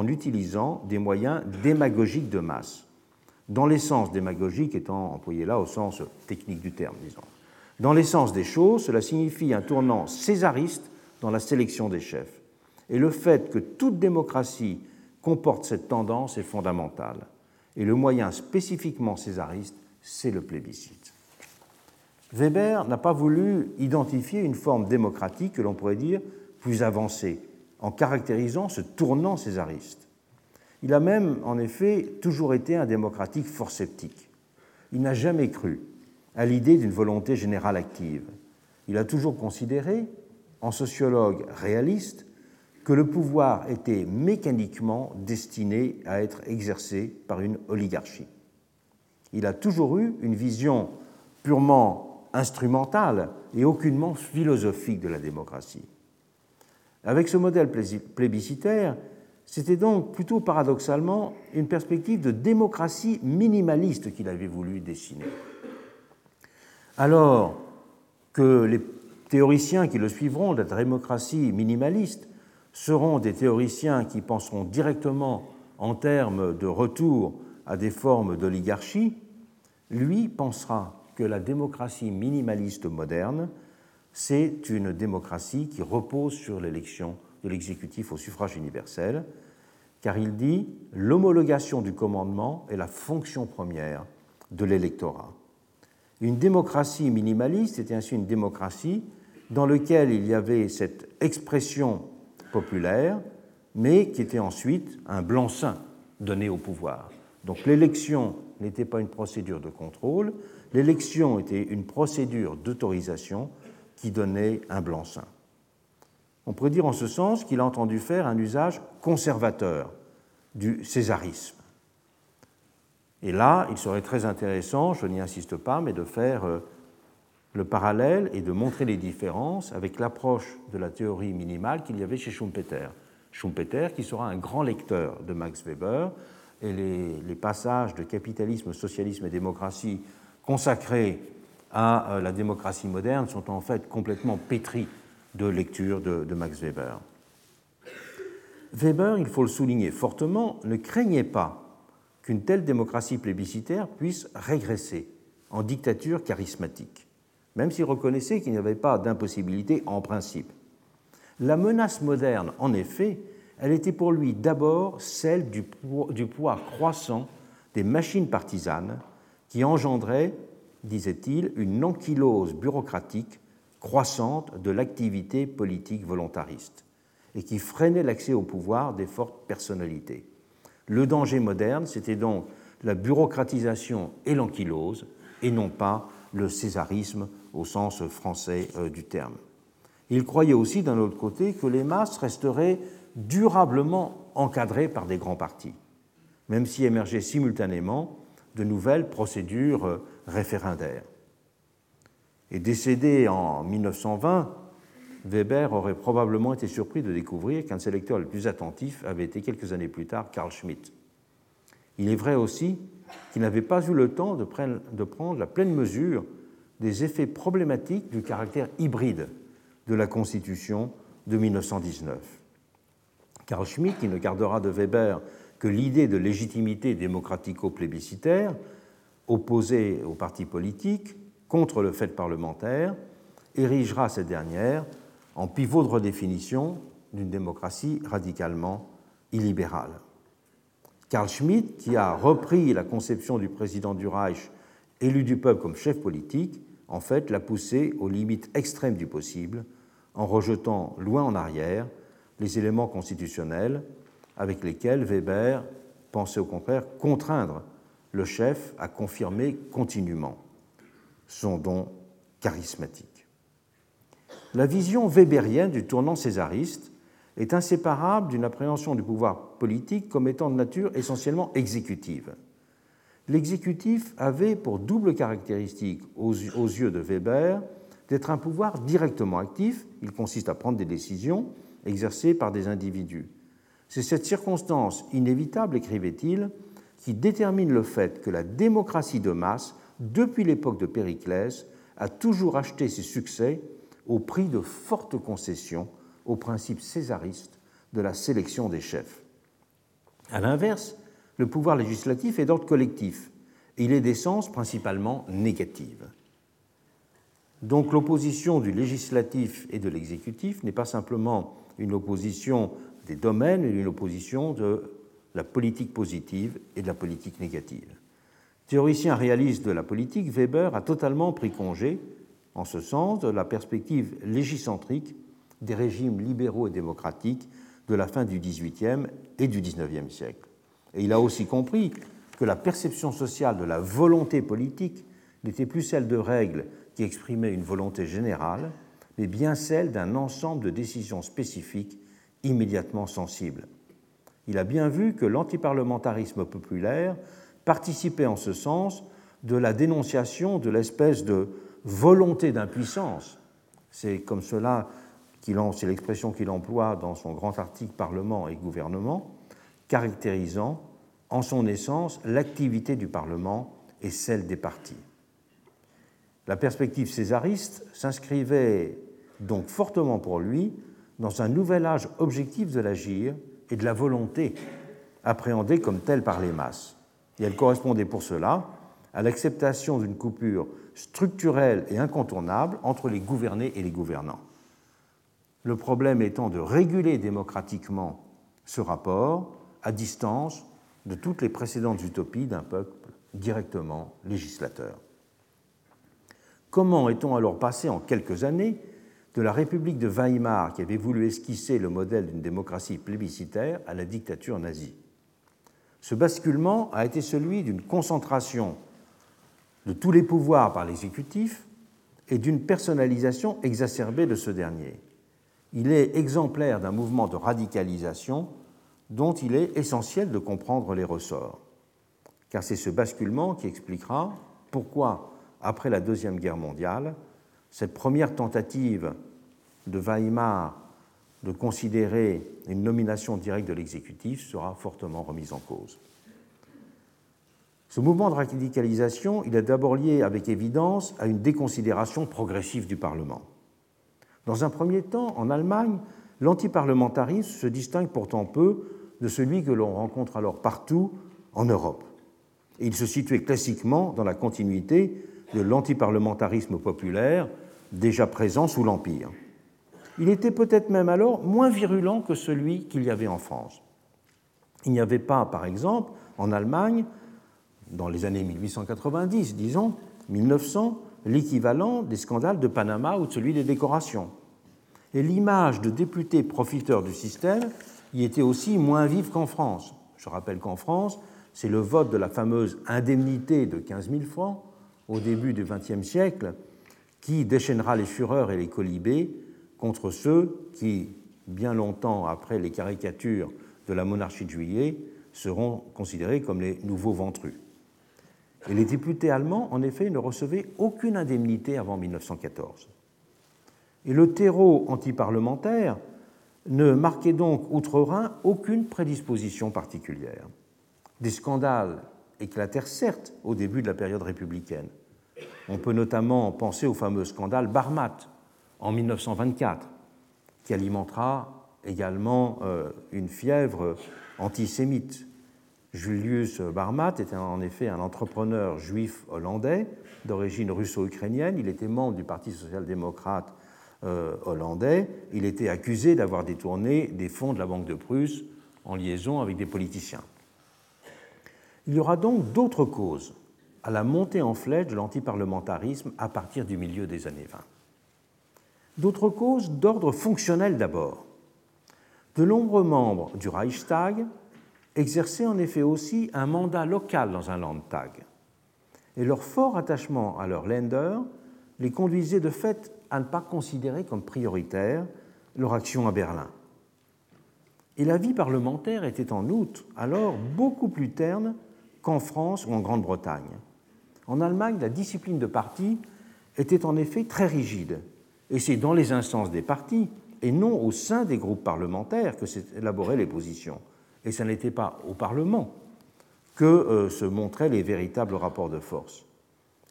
utilisant des moyens démagogiques de masse, dans l'essence démagogique étant employé là au sens technique du terme, disons. Dans l'essence des choses, cela signifie un tournant césariste dans la sélection des chefs. Et le fait que toute démocratie comporte cette tendance est fondamental. Et le moyen spécifiquement césariste, c'est le plébiscite. Weber n'a pas voulu identifier une forme démocratique que l'on pourrait dire plus avancée, en caractérisant ce tournant césariste. Il a même, en effet, toujours été un démocratique fort sceptique. Il n'a jamais cru à l'idée d'une volonté générale active. Il a toujours considéré, en sociologue réaliste, que le pouvoir était mécaniquement destiné à être exercé par une oligarchie. Il a toujours eu une vision purement instrumentale et aucunement philosophique de la démocratie. Avec ce modèle plébiscitaire, c'était donc plutôt paradoxalement une perspective de démocratie minimaliste qu'il avait voulu dessiner. Alors que les théoriciens qui le suivront la démocratie minimaliste seront des théoriciens qui penseront directement en termes de retour à des formes d'oligarchie, lui pensera que la démocratie minimaliste moderne c'est une démocratie qui repose sur l'élection de l'exécutif au suffrage universel, car il dit l'homologation du commandement est la fonction première de l'électorat. Une démocratie minimaliste était ainsi une démocratie dans laquelle il y avait cette expression populaire, mais qui était ensuite un blanc-seing donné au pouvoir. Donc l'élection n'était pas une procédure de contrôle, l'élection était une procédure d'autorisation qui donnait un blanc-seing. On pourrait dire en ce sens qu'il a entendu faire un usage conservateur du césarisme. Et là, il serait très intéressant, je n'y insiste pas, mais de faire euh, le parallèle et de montrer les différences avec l'approche de la théorie minimale qu'il y avait chez Schumpeter. Schumpeter, qui sera un grand lecteur de Max Weber, et les, passages de capitalisme, socialisme et démocratie consacrés à euh, la démocratie moderne sont en fait complètement pétris de lecture de, Max Weber. Weber, il faut le souligner fortement, ne craignait pas qu'une telle démocratie plébiscitaire puisse régresser en dictature charismatique, même s'il reconnaissait qu'il n'y avait pas d'impossibilité en principe. La menace moderne, en effet, elle était pour lui d'abord celle du poids, croissant des machines partisanes qui engendraient, disait-il, une ankylose bureaucratique croissante de l'activité politique volontariste et qui freinait l'accès au pouvoir des fortes personnalités. Le danger moderne, c'était donc la bureaucratisation et l'ankylose, et non pas le césarisme au sens français euh, du terme. Il croyait aussi, d'un autre côté, que les masses resteraient durablement encadrées par des grands partis, même si émergeaient simultanément de nouvelles procédures euh, référendaires. Et décédé en 1920, Weber aurait probablement été surpris de découvrir qu'un de ses lecteurs les plus attentifs avait été quelques années plus tard Carl Schmitt. Il est vrai aussi qu'il n'avait pas eu le temps de prendre la pleine mesure des effets problématiques du caractère hybride de la Constitution de 1919. Carl Schmitt, qui ne gardera de Weber que l'idée de légitimité démocratico-plébiscitaire, opposée au parti politique, contre le fait parlementaire, érigera cette dernière en pivot de redéfinition d'une démocratie radicalement illibérale. Carl Schmitt, qui a repris la conception du président du Reich élu du peuple comme chef politique, en fait l'a poussé aux limites extrêmes du possible en rejetant loin en arrière les éléments constitutionnels avec lesquels Weber pensait au contraire contraindre le chef à confirmer continuellement son don charismatique. La vision weberienne du tournant césariste est inséparable d'une appréhension du pouvoir politique comme étant de nature essentiellement exécutive. L'exécutif avait pour double caractéristique aux, yeux de Weber d'être un pouvoir directement actif, il consiste à prendre des décisions exercées par des individus. C'est cette circonstance inévitable, écrivait-il, qui détermine le fait que la démocratie de masse, depuis l'époque de Périclès, a toujours acheté ses succès au prix de fortes concessions au principe césariste de la sélection des chefs. A l'inverse, le pouvoir législatif est d'ordre collectif et il est d'essence principalement négative. Donc l'opposition du législatif et de l'exécutif n'est pas simplement une opposition des domaines, mais une opposition de la politique positive et de la politique négative. Théoricien réaliste de la politique, Weber a totalement pris congé, en ce sens, de la perspective légicentrique des régimes libéraux et démocratiques de la fin du XVIIIe et du XIXe siècle. Et il a aussi compris que la perception sociale de la volonté politique n'était plus celle de règles qui exprimaient une volonté générale, mais bien celle d'un ensemble de décisions spécifiques immédiatement sensibles. Il a bien vu que l'antiparlementarisme populaire participait en ce sens de la dénonciation de l'espèce de volonté d'impuissance. C'est comme cela c'est l'expression qu'il emploie dans son grand article Parlement et gouvernement, caractérisant en son essence l'activité du Parlement et celle des partis. La perspective césariste s'inscrivait donc fortement pour lui dans un nouvel âge objectif de l'agir et de la volonté appréhendée comme telle par les masses. Et elle correspondait pour cela à l'acceptation d'une coupure structurelle et incontournable entre les gouvernés et les gouvernants le problème étant de réguler démocratiquement ce rapport à distance de toutes les précédentes utopies d'un peuple directement législateur. Comment est-on alors passé en quelques années de la République de Weimar, qui avait voulu esquisser le modèle d'une démocratie plébiscitaire, à la dictature nazie? Ce basculement a été celui d'une concentration de tous les pouvoirs par l'exécutif et d'une personnalisation exacerbée de ce dernier il est exemplaire d'un mouvement de radicalisation dont il est essentiel de comprendre les ressorts. car c'est ce basculement qui expliquera pourquoi, après la Deuxième Guerre mondiale, cette première tentative de Weimar de considérer une nomination directe de l'exécutif sera fortement remise en cause. Ce mouvement de radicalisation, il est d'abord lié avec évidence à une déconsidération progressive du Parlement. Dans un premier temps, en Allemagne, l'antiparlementarisme se distingue pourtant peu de celui que l'on rencontre alors partout en Europe. Il se situait classiquement dans la continuité de l'antiparlementarisme populaire déjà présent sous l'Empire. Il était peut-être même alors moins virulent que celui qu'il y avait en France. Il n'y avait pas, par exemple, en Allemagne, dans les années 1890, disons, 1900, l'équivalent des scandales de Panama ou de celui des décorations. Et l'image de députés profiteurs du système y était aussi moins vive qu'en France. Je rappelle qu'en France, c'est le vote de la fameuse indemnité de 15 000 francs au début du XXe siècle qui déchaînera les fureurs et les colibés contre ceux qui, bien longtemps après les caricatures de la monarchie de juillet, seront considérés comme les nouveaux ventrus. Et les députés allemands, en effet, ne recevaient aucune indemnité avant 1914. Et le terreau antiparlementaire ne marquait donc outre-Rhin aucune prédisposition particulière. Des scandales éclatèrent certes au début de la période républicaine. On peut notamment penser au fameux scandale Barmat en 1924, qui alimentera également euh, une fièvre antisémite. Julius Barmat était en effet un entrepreneur juif hollandais d'origine russo-ukrainienne. Il était membre du Parti social-démocrate euh, hollandais. Il était accusé d'avoir détourné des fonds de la Banque de Prusse en liaison avec des politiciens. Il y aura donc d'autres causes à la montée en flèche de l'antiparlementarisme à partir du milieu des années 20. D'autres causes d'ordre fonctionnel d'abord. De nombreux membres du Reichstag exerçaient en effet aussi un mandat local dans un Landtag. Et leur fort attachement à leur Länder les conduisait de fait à ne pas considérer comme prioritaire leur action à Berlin. Et la vie parlementaire était en outre alors beaucoup plus terne qu'en France ou en Grande-Bretagne. En Allemagne, la discipline de parti était en effet très rigide et c'est dans les instances des partis et non au sein des groupes parlementaires que s'élaboraient les positions. Et ce n'était pas au Parlement que euh, se montraient les véritables rapports de force.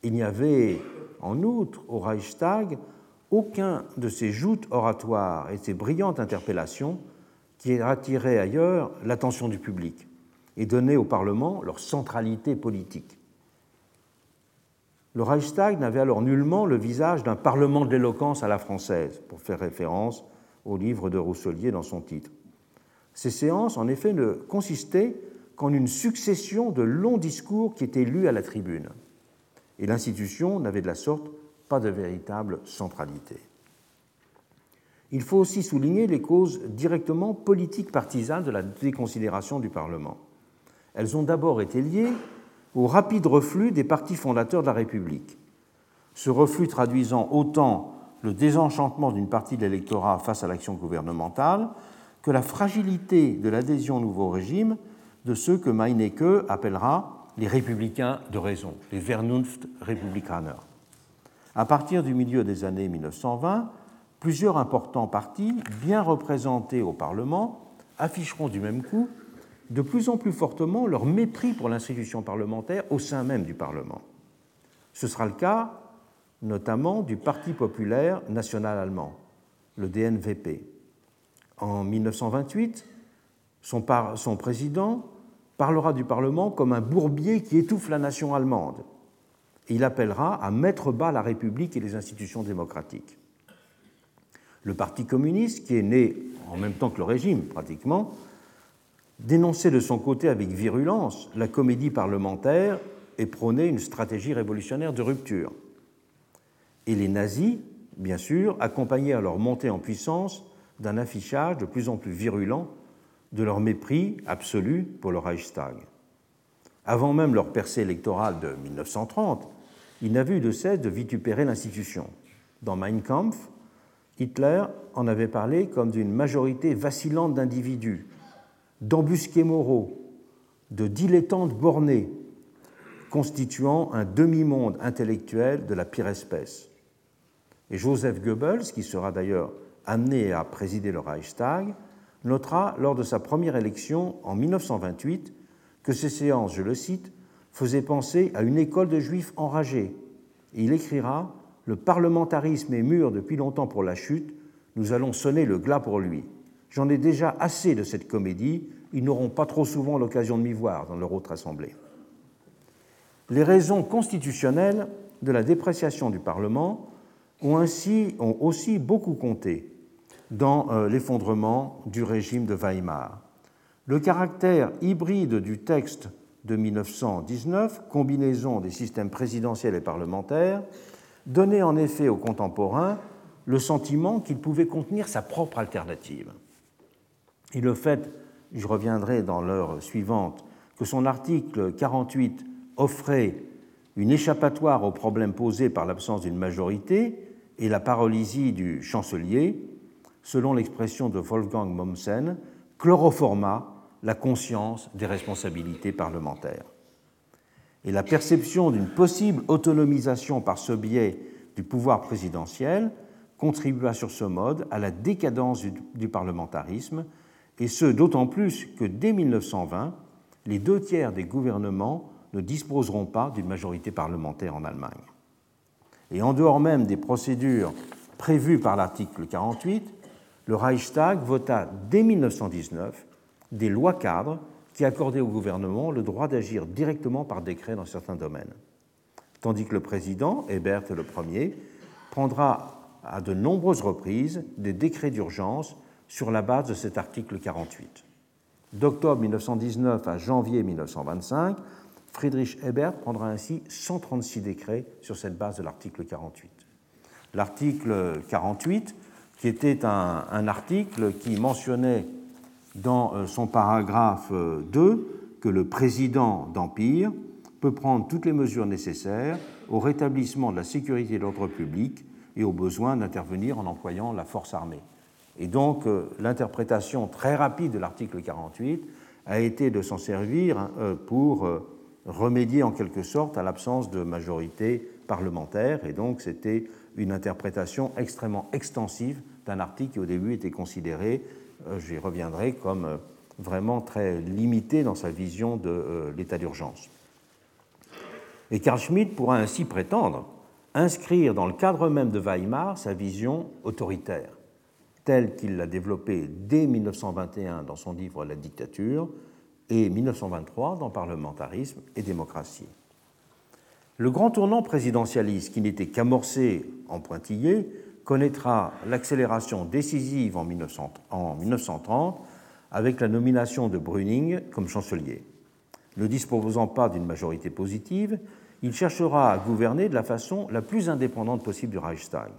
Il n'y avait en outre au Reichstag aucun de ces joutes oratoires et ces brillantes interpellations qui attiraient ailleurs l'attention du public et donnaient au Parlement leur centralité politique. Le Reichstag n'avait alors nullement le visage d'un parlement d'éloquence à la française, pour faire référence au livre de Rousselier dans son titre. Ces séances, en effet, ne consistaient qu'en une succession de longs discours qui étaient lus à la tribune. Et l'institution n'avait de la sorte pas de véritable centralité. Il faut aussi souligner les causes directement politiques partisanes de la déconsidération du Parlement. Elles ont d'abord été liées au rapide reflux des partis fondateurs de la République. Ce reflux traduisant autant le désenchantement d'une partie de l'électorat face à l'action gouvernementale que la fragilité de l'adhésion au nouveau régime de ceux que Meinecke appellera les républicains de raison, les Vernunft Republikaner. À partir du milieu des années 1920, plusieurs importants partis, bien représentés au Parlement, afficheront du même coup de plus en plus fortement leur mépris pour l'institution parlementaire au sein même du Parlement. Ce sera le cas notamment du Parti populaire national allemand, le DNVP. En 1928, son, président parlera du Parlement comme un bourbier qui étouffe la nation allemande. Il appellera à mettre bas la République et les institutions démocratiques. Le Parti communiste, qui est né en même temps que le régime pratiquement, dénonçait de son côté avec virulence la comédie parlementaire et prônait une stratégie révolutionnaire de rupture. Et les nazis, bien sûr, accompagnèrent leur montée en puissance d'un affichage de plus en plus virulent de leur mépris absolu pour le Reichstag. Avant même leur percée électorale de 1930, ils n'avaient eu de cesse de vitupérer l'institution. Dans Mein Kampf, Hitler en avait parlé comme d'une majorité vacillante d'individus d'embusqués moraux, de dilettantes bornés, constituant un demi-monde intellectuel de la pire espèce. Et Joseph Goebbels, qui sera d'ailleurs amené à présider le Reichstag, notera lors de sa première élection en 1928 que ces séances, je le cite, faisaient penser à une école de juifs enragés. Et il écrira Le parlementarisme est mûr depuis longtemps pour la chute, nous allons sonner le glas pour lui. J'en ai déjà assez de cette comédie, ils n'auront pas trop souvent l'occasion de m'y voir dans leur autre assemblée. Les raisons constitutionnelles de la dépréciation du Parlement ont ainsi aussi beaucoup compté dans euh, l'effondrement du régime de Weimar. Le caractère hybride du texte de 1919, combinaison des systèmes présidentiels et parlementaires, donnait en effet aux contemporains le sentiment qu'il pouvait contenir sa propre alternative. Et le fait, je reviendrai dans l'heure suivante, que son article 48 offrait une échappatoire aux problèmes posés par l'absence d'une majorité et la paralysie du chancelier, selon l'expression de Wolfgang Mommsen, chloroforma la conscience des responsabilités parlementaires. Et la perception d'une possible autonomisation par ce biais du pouvoir présidentiel contribua sur ce mode à la décadence du, parlementarisme, et ce d'autant plus que dès 1920, les deux tiers des gouvernements ne disposeront pas d'une majorité parlementaire en Allemagne. Et en dehors même des procédures prévues par l'article 48, le Reichstag vota dès 1919 des lois cadres qui accordaient au gouvernement le droit d'agir directement par décret dans certains domaines. Tandis que le président, Hébert le Ier, prendra à de nombreuses reprises des décrets d'urgence sur la base de cet article 48. D'octobre 1919 à janvier 1925, Friedrich Ebert prendra ainsi 136 décrets sur cette base de l'article 48. L'article 48, qui était un, article qui mentionnait dans euh, son paragraphe 2 euh, que le président d'Empire peut prendre toutes les mesures nécessaires au rétablissement de la sécurité de l'ordre public et au besoin d'intervenir en employant la force armée. Et donc euh, l'interprétation très rapide de l'article 48 a été de s'en servir hein, pour remédier en quelque sorte à l'absence de majorité parlementaire, et donc c'était une interprétation extrêmement extensive d'un article qui au début était considéré, euh, j'y reviendrai, comme euh, vraiment très limité dans sa vision de euh, l'état d'urgence. Et Carl Schmitt pourra ainsi prétendre inscrire dans le cadre même de Weimar sa vision autoritaire, telle qu'il l'a développée dès 1921 dans son livre La dictature, et 1923 dans Parlementarisme et démocratie. Le grand tournant présidentialiste, qui n'était qu'amorcé en pointillé, connaîtra l'accélération décisive en, 1930 avec la nomination de Brüning comme chancelier. Ne disposant pas d'une majorité positive, il cherchera à gouverner de la façon la plus indépendante possible du Reichstag.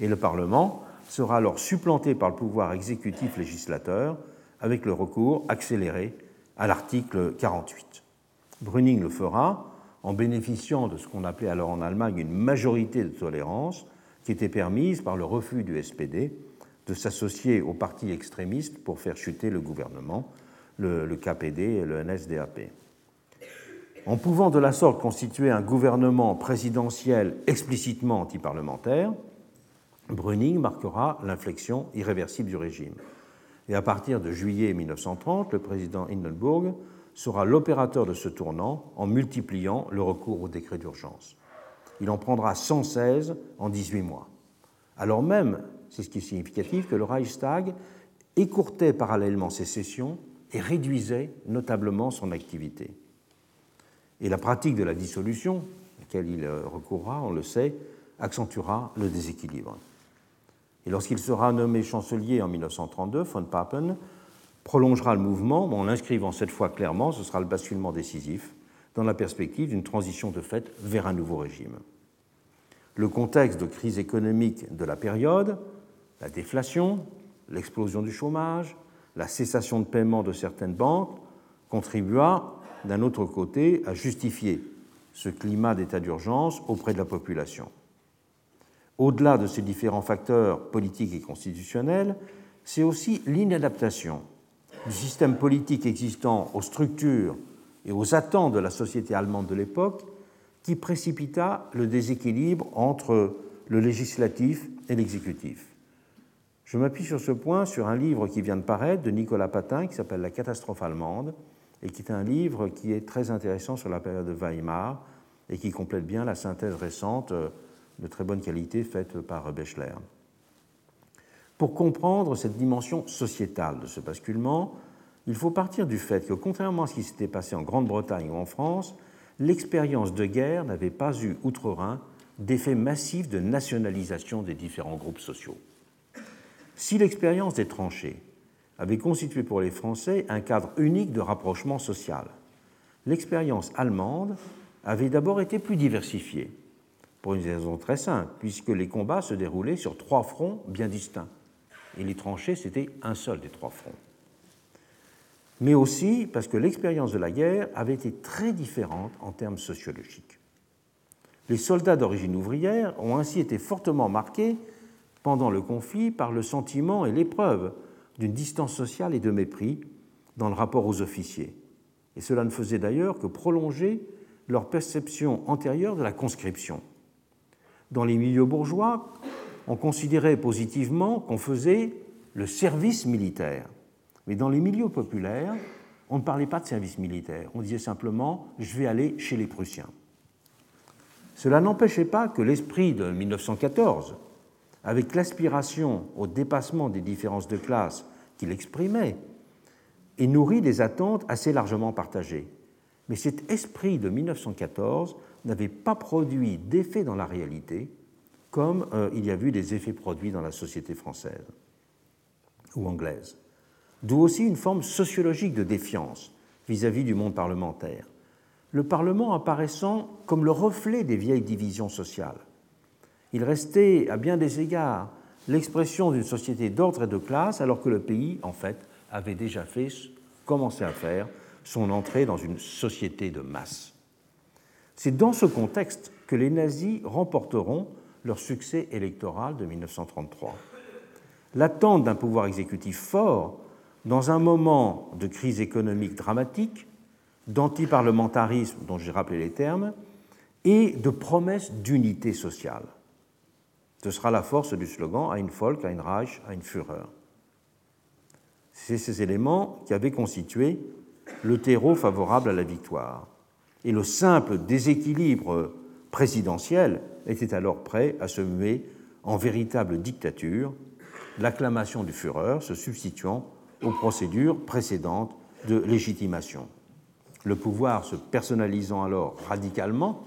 Et le Parlement sera alors supplanté par le pouvoir exécutif législateur avec le recours accéléré à l'article 48. Brüning le fera en bénéficiant de ce qu'on appelait alors en Allemagne une majorité de tolérance qui était permise par le refus du SPD de s'associer aux partis extrémistes pour faire chuter le gouvernement, le, le KPD et le NSDAP. En pouvant de la sorte constituer un gouvernement présidentiel explicitement antiparlementaire, Brüning marquera l'inflexion irréversible du régime. Et à partir de juillet 1930, le président Hindenburg sera l'opérateur de ce tournant en multipliant le recours au décret d'urgence. Il en prendra 116 en 18 mois. Alors même, c'est ce qui est significatif, que le Reichstag écourtait parallèlement ses sessions et réduisait notablement son activité. Et la pratique de la dissolution, à laquelle il recourra, on le sait, accentuera le déséquilibre. Et lorsqu'il sera nommé chancelier en 1932, von Papen prolongera le mouvement en l'inscrivant cette fois clairement, ce sera le basculement décisif, dans la perspective d'une transition de fait vers un nouveau régime. Le contexte de crise économique de la période, la déflation, l'explosion du chômage, la cessation de paiement de certaines banques, contribua d'un autre côté à justifier ce climat d'état d'urgence auprès de la population. Au-delà de ces différents facteurs politiques et constitutionnels, c'est aussi l'inadaptation du système politique existant aux structures et aux attentes de la société allemande de l'époque qui précipita le déséquilibre entre le législatif et l'exécutif. Je m'appuie sur ce point sur un livre qui vient de paraître de Nicolas Patin qui s'appelle La catastrophe allemande et qui est un livre qui est très intéressant sur la période de Weimar et qui complète bien la synthèse récente euh, de très bonne qualité faite par Bechler. Pour comprendre cette dimension sociétale de ce basculement, il faut partir du fait que, contrairement à ce qui s'était passé en Grande-Bretagne ou en France, l'expérience de guerre n'avait pas eu outre-Rhin d'effet massif de nationalisation des différents groupes sociaux. Si l'expérience des tranchées avait constitué pour les Français un cadre unique de rapprochement social, l'expérience allemande avait d'abord été plus diversifiée, pour une raison très simple, puisque les combats se déroulaient sur trois fronts bien distincts, et les tranchées, c'était un seul des trois fronts. Mais aussi parce que l'expérience de la guerre avait été très différente en termes sociologiques. Les soldats d'origine ouvrière ont ainsi été fortement marqués pendant le conflit par le sentiment et l'épreuve d'une distance sociale et de mépris dans le rapport aux officiers. Et cela ne faisait d'ailleurs que prolonger leur perception antérieure de la conscription. Dans les milieux bourgeois, on considérait positivement qu'on faisait le service militaire. Mais dans les milieux populaires, on ne parlait pas de service militaire. On disait simplement je vais aller chez les Prussiens. Cela n'empêchait pas que l'esprit de 1914, avec l'aspiration au dépassement des différences de classe qu'il exprimait, ait nourri des attentes assez largement partagées. Mais cet esprit de 1914 n'avait pas produit d'effet dans la réalité, comme euh, il y a vu des effets produits dans la société française ou anglaise. D'où aussi une forme sociologique de défiance vis-à-vis -vis du monde parlementaire. Le Parlement apparaissant comme le reflet des vieilles divisions sociales. Il restait, à bien des égards, l'expression d'une société d'ordre et de classe, alors que le pays, en fait, avait déjà fait, commencé à faire son entrée dans une société de masse. C'est dans ce contexte que les nazis remporteront leur succès électoral de 1933. L'attente d'un pouvoir exécutif fort dans un moment de crise économique dramatique, d'antiparlementarisme dont j'ai rappelé les termes, et de promesses d'unité sociale. Ce sera la force du slogan Ein Volk, ein Reich, ein Führer. C'est ces éléments qui avaient constitué le terreau favorable à la victoire. Et le simple déséquilibre présidentiel était alors prêt à se muer en véritable dictature, l'acclamation du Führer se substituant aux procédures précédentes de légitimation. Le pouvoir se personnalisant alors radicalement,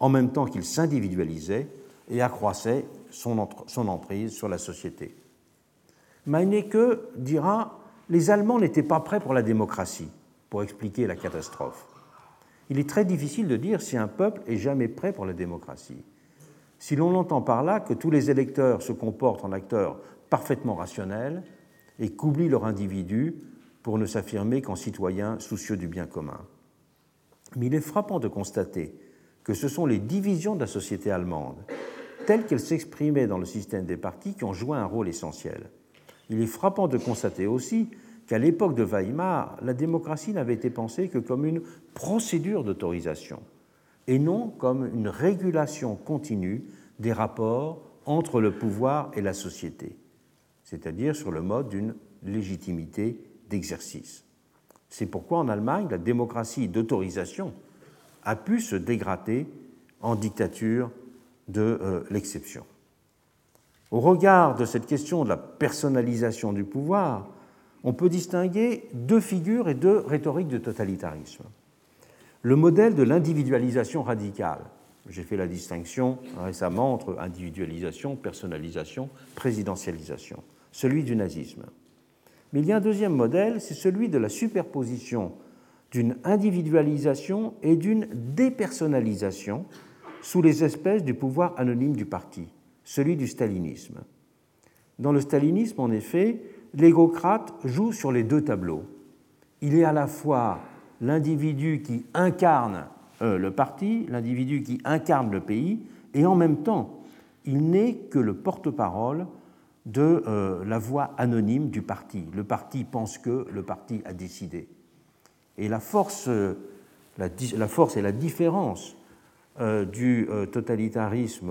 en même temps qu'il s'individualisait et accroissait son, emprise sur la société. Meinecke dira Les Allemands n'étaient pas prêts pour la démocratie pour expliquer la catastrophe. Il est très difficile de dire si un peuple est jamais prêt pour la démocratie. Si l'on entend par là que tous les électeurs se comportent en acteurs parfaitement rationnels et qu'oublient leur individu pour ne s'affirmer qu'en citoyens soucieux du bien commun. Mais il est frappant de constater que ce sont les divisions de la société allemande, telles qu'elles s'exprimaient dans le système des partis, qui ont joué un rôle essentiel. Il est frappant de constater aussi qu'à l'époque de Weimar, la démocratie n'avait été pensée que comme une procédure d'autorisation et non comme une régulation continue des rapports entre le pouvoir et la société, c'est-à-dire sur le mode d'une légitimité d'exercice. C'est pourquoi en Allemagne, la démocratie d'autorisation a pu se dégrader en dictature de euh, l'exception. Au regard de cette question de la personnalisation du pouvoir, on peut distinguer deux figures et deux rhétoriques de totalitarisme. Le modèle de l'individualisation radicale. J'ai fait la distinction récemment entre individualisation, personnalisation, présidentialisation, celui du nazisme. Mais il y a un deuxième modèle, c'est celui de la superposition d'une individualisation et d'une dépersonnalisation sous les espèces du pouvoir anonyme du parti, celui du stalinisme. Dans le stalinisme, en effet, l'égocrate joue sur les deux tableaux. Il est à la fois l'individu qui incarne euh, le parti, l'individu qui incarne le pays, et en même temps, il n'est que le porte-parole de euh, la voix anonyme du parti. Le parti pense que le parti a décidé. Et la force euh, la, force et la différence du totalitarisme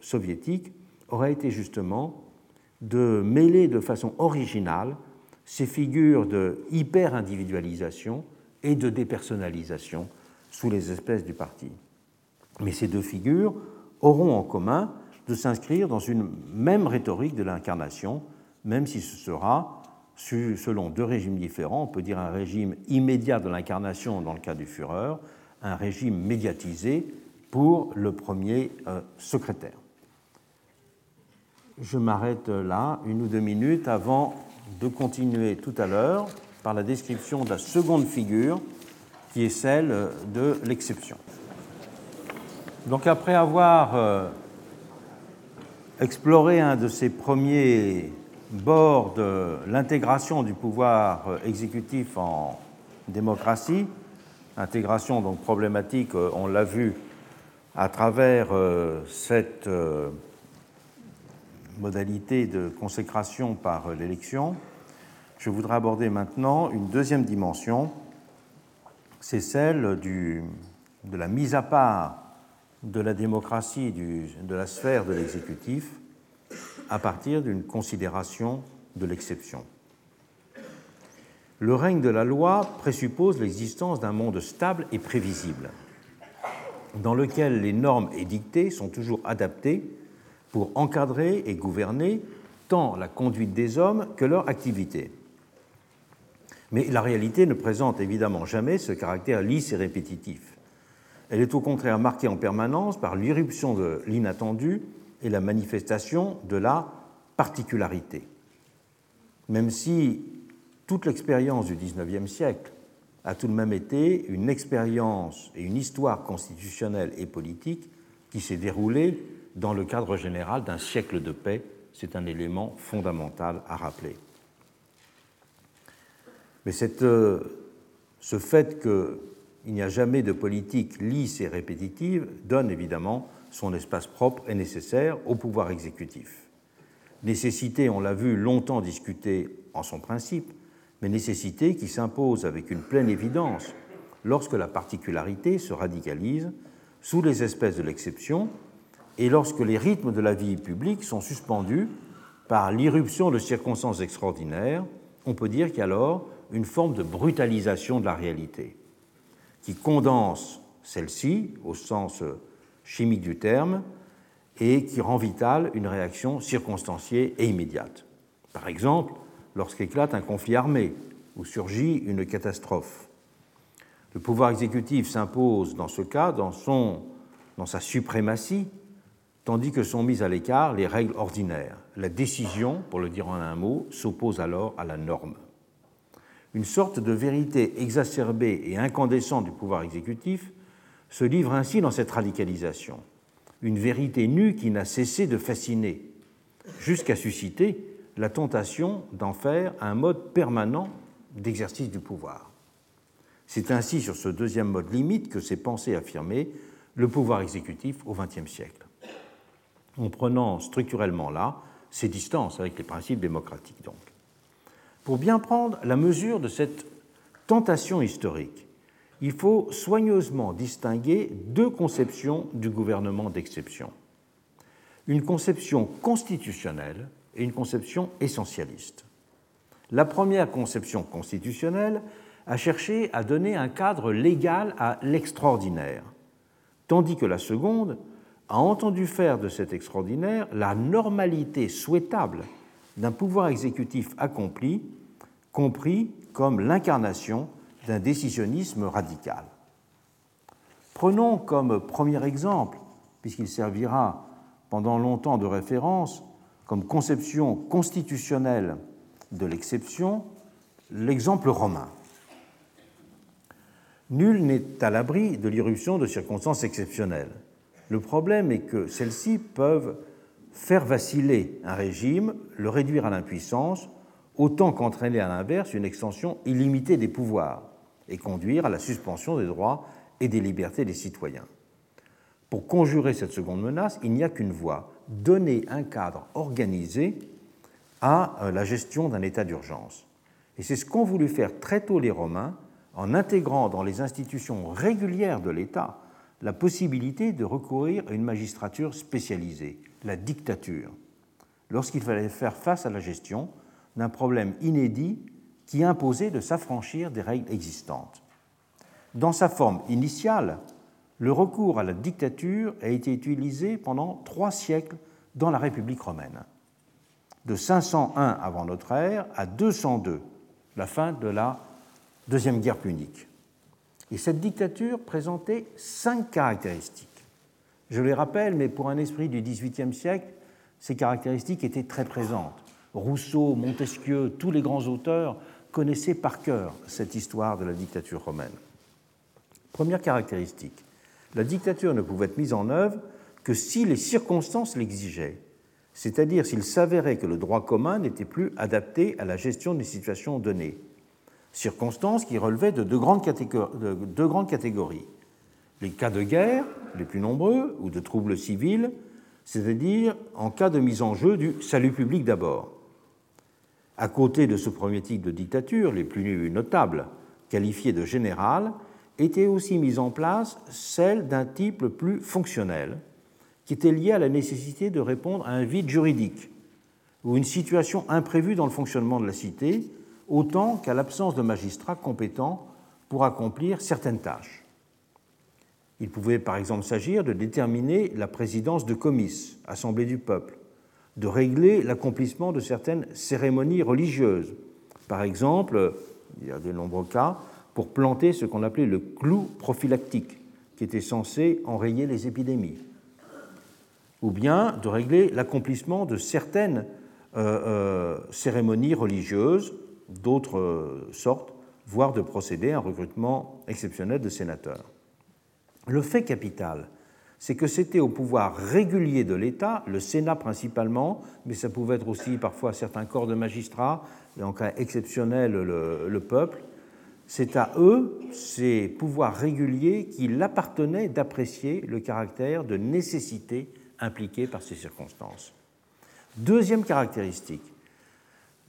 soviétique aurait été justement de mêler de façon originale ces figures de hyper-individualisation et de dépersonnalisation sous les espèces du parti. Mais ces deux figures auront en commun de s'inscrire dans une même rhétorique de l'incarnation, même si ce sera, selon deux régimes différents, on peut dire un régime immédiat de l'incarnation dans le cas du Führer, un régime médiatisé pour le premier euh, secrétaire. Je m'arrête là une ou deux minutes avant de continuer tout à l'heure par la description de la seconde figure qui est celle de l'exception. Donc après avoir euh, exploré un de ces premiers bords de l'intégration du pouvoir euh, exécutif en démocratie, intégration donc problématique, euh, on l'a vu à travers cette modalité de consécration par l'élection, je voudrais aborder maintenant une deuxième dimension, c'est celle du, de la mise à part de la démocratie de la sphère de l'exécutif à partir d'une considération de l'exception. Le règne de la loi présuppose l'existence d'un monde stable et prévisible, dans lequel les normes édictées sont toujours adaptées pour encadrer et gouverner tant la conduite des hommes que leur activité. Mais la réalité ne présente évidemment jamais ce caractère lisse et répétitif. Elle est au contraire marquée en permanence par l'irruption de l'inattendu et la manifestation de la particularité. Même si toute l'expérience du XIXe siècle a tout de même été une expérience et une histoire constitutionnelle et politique qui s'est déroulée dans le cadre général d'un siècle de paix, c'est un élément fondamental à rappeler. Mais euh, ce fait qu'il n'y a jamais de politique lisse et répétitive donne évidemment son espace propre et nécessaire au pouvoir exécutif. Nécessité, on l'a vu, longtemps discutée en son principe, mais nécessité qui s'impose avec une pleine évidence lorsque la particularité se radicalise sous les espèces de l'exception et lorsque les rythmes de la vie publique sont suspendus par l'irruption de circonstances extraordinaires, on peut dire qu'alors une forme de brutalisation de la réalité, qui condense celle-ci au sens chimique du terme et qui rend vitale une réaction circonstanciée et immédiate. Par exemple, lorsqu'éclate un conflit armé ou surgit une catastrophe. Le pouvoir exécutif s'impose dans ce cas dans, son, dans sa suprématie, tandis que sont mises à l'écart les règles ordinaires. La décision, pour le dire en un mot, s'oppose alors à la norme une sorte de vérité exacerbée et incandescente du pouvoir exécutif se livre ainsi dans cette radicalisation, une vérité nue qui n'a cessé de fasciner, jusqu'à susciter la tentation d'en faire un mode permanent d'exercice du pouvoir. C'est ainsi sur ce deuxième mode limite que s'est pensé affirmer le pouvoir exécutif au XXe siècle, en prenant structurellement là ses distances avec les principes démocratiques donc. Pour bien prendre la mesure de cette tentation historique, il faut soigneusement distinguer deux conceptions du gouvernement d'exception. Une conception constitutionnelle et une conception essentialiste. La première conception constitutionnelle a cherché à donner un cadre légal à l'extraordinaire, tandis que la seconde a entendu faire de cet extraordinaire la normalité souhaitable d'un pouvoir exécutif accompli compris comme l'incarnation d'un décisionnisme radical. Prenons comme premier exemple, puisqu'il servira pendant longtemps de référence, comme conception constitutionnelle de l'exception, l'exemple romain. Nul n'est à l'abri de l'irruption de circonstances exceptionnelles. Le problème est que celles-ci peuvent faire vaciller un régime, le réduire à l'impuissance autant qu'entraîner à l'inverse une extension illimitée des pouvoirs et conduire à la suspension des droits et des libertés des citoyens. Pour conjurer cette seconde menace, il n'y a qu'une voie, donner un cadre organisé à euh, la gestion d'un état d'urgence. Et c'est ce qu'ont voulu faire très tôt les Romains en intégrant dans les institutions régulières de l'État la possibilité de recourir à une magistrature spécialisée, la dictature, lorsqu'il fallait faire face à la gestion d'un problème inédit qui imposait de s'affranchir des règles existantes. Dans sa forme initiale, le recours à la dictature a été utilisé pendant trois siècles dans la République romaine, de 501 avant notre ère à 202, la fin de la Deuxième Guerre punique. Et cette dictature présentait cinq caractéristiques. Je les rappelle, mais pour un esprit du XVIIIe siècle, ces caractéristiques étaient très présentes. Rousseau, Montesquieu, tous les grands auteurs connaissaient par cœur cette histoire de la dictature romaine. Première caractéristique, la dictature ne pouvait être mise en œuvre que si les circonstances l'exigeaient, c'est-à-dire s'il s'avérait que le droit commun n'était plus adapté à la gestion d'une situation donnée circonstances qui relevaient de deux grandes, catégories, Les cas de guerre, les plus nombreux, ou de troubles civils, c'est-à-dire en cas de mise en jeu du salut public d'abord. À côté de ce premier type de dictature, les plus notables, qualifiés de général, étaient aussi mises en place celles d'un type plus fonctionnel, qui était lié à la nécessité de répondre à un vide juridique ou une situation imprévue dans le fonctionnement de la cité, autant qu'à l'absence de magistrats compétents pour accomplir certaines tâches. Il pouvait par exemple s'agir de déterminer la présidence de comices, assemblée du peuple, de régler l'accomplissement de certaines cérémonies religieuses, par exemple, il y a de nombreux cas, pour planter ce qu'on appelait le clou prophylactique, qui était censé enrayer les épidémies, ou bien de régler l'accomplissement de certaines euh, euh, cérémonies religieuses, d'autres euh, sortes, voire de procéder à un recrutement exceptionnel de sénateurs. Le fait capital, c'est que c'était au pouvoir régulier de l'État, le Sénat principalement, mais ça pouvait être aussi parfois certains corps de magistrats, et en cas exceptionnel le, le peuple, c'est à eux, ces pouvoirs réguliers, qu'il appartenait d'apprécier le caractère de nécessité impliqué par ces circonstances. Deuxième caractéristique,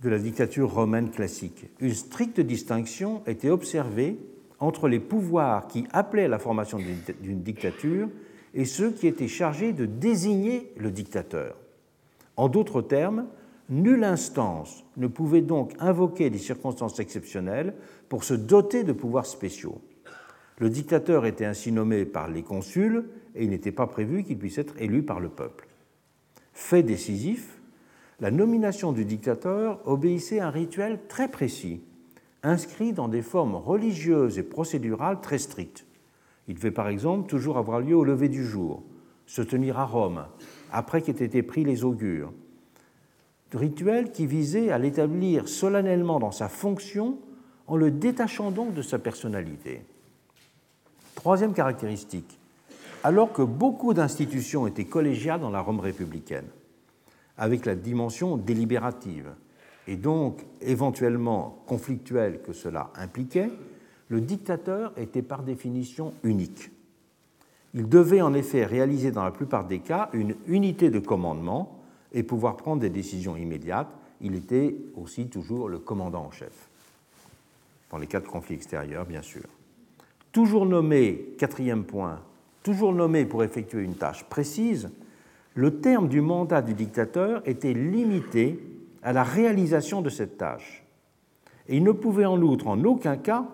de la dictature romaine classique. Une stricte distinction était observée entre les pouvoirs qui appelaient à la formation d'une dictature et ceux qui étaient chargés de désigner le dictateur. En d'autres termes, nulle instance ne pouvait donc invoquer des circonstances exceptionnelles pour se doter de pouvoirs spéciaux. Le dictateur était ainsi nommé par les consuls et il n'était pas prévu qu'il puisse être élu par le peuple. Fait décisif, la nomination du dictateur obéissait à un rituel très précis, inscrit dans des formes religieuses et procédurales très strictes. Il devait par exemple toujours avoir lieu au lever du jour, se tenir à Rome, après qu'aient été pris les augures. Rituel qui visait à l'établir solennellement dans sa fonction en le détachant donc de sa personnalité. Troisième caractéristique, alors que beaucoup d'institutions étaient collégiales dans la Rome républicaine, avec la dimension délibérative et donc éventuellement conflictuelle que cela impliquait, le dictateur était par définition unique. Il devait en effet réaliser dans la plupart des cas une unité de commandement et pouvoir prendre des décisions immédiates. Il était aussi toujours le commandant en chef, dans les cas de conflit extérieur, bien sûr. Toujours nommé, quatrième point, toujours nommé pour effectuer une tâche précise, le terme du mandat du dictateur était limité à la réalisation de cette tâche. Et il ne pouvait en outre en aucun cas,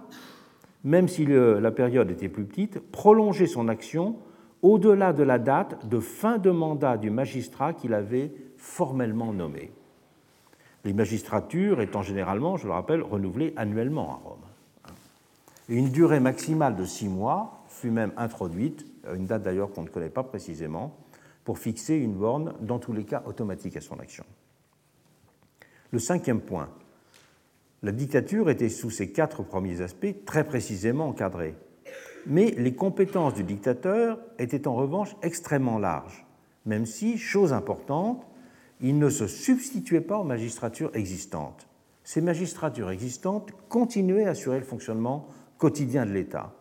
même si la période était plus petite, prolonger son action au-delà de la date de fin de mandat du magistrat qu'il avait formellement nommé. Les magistratures étant généralement, je le rappelle, renouvelées annuellement à Rome. une durée maximale de six mois fut même introduite, une date d'ailleurs qu'on ne connaît pas précisément, pour fixer une borne, dans tous les cas automatique à son action. Le cinquième point, la dictature était sous ses quatre premiers aspects très précisément encadrée, mais les compétences du dictateur étaient en revanche extrêmement larges, même si, chose importante, il ne se substituait pas aux magistratures existantes. Ces magistratures existantes continuaient à assurer le fonctionnement quotidien de l'État.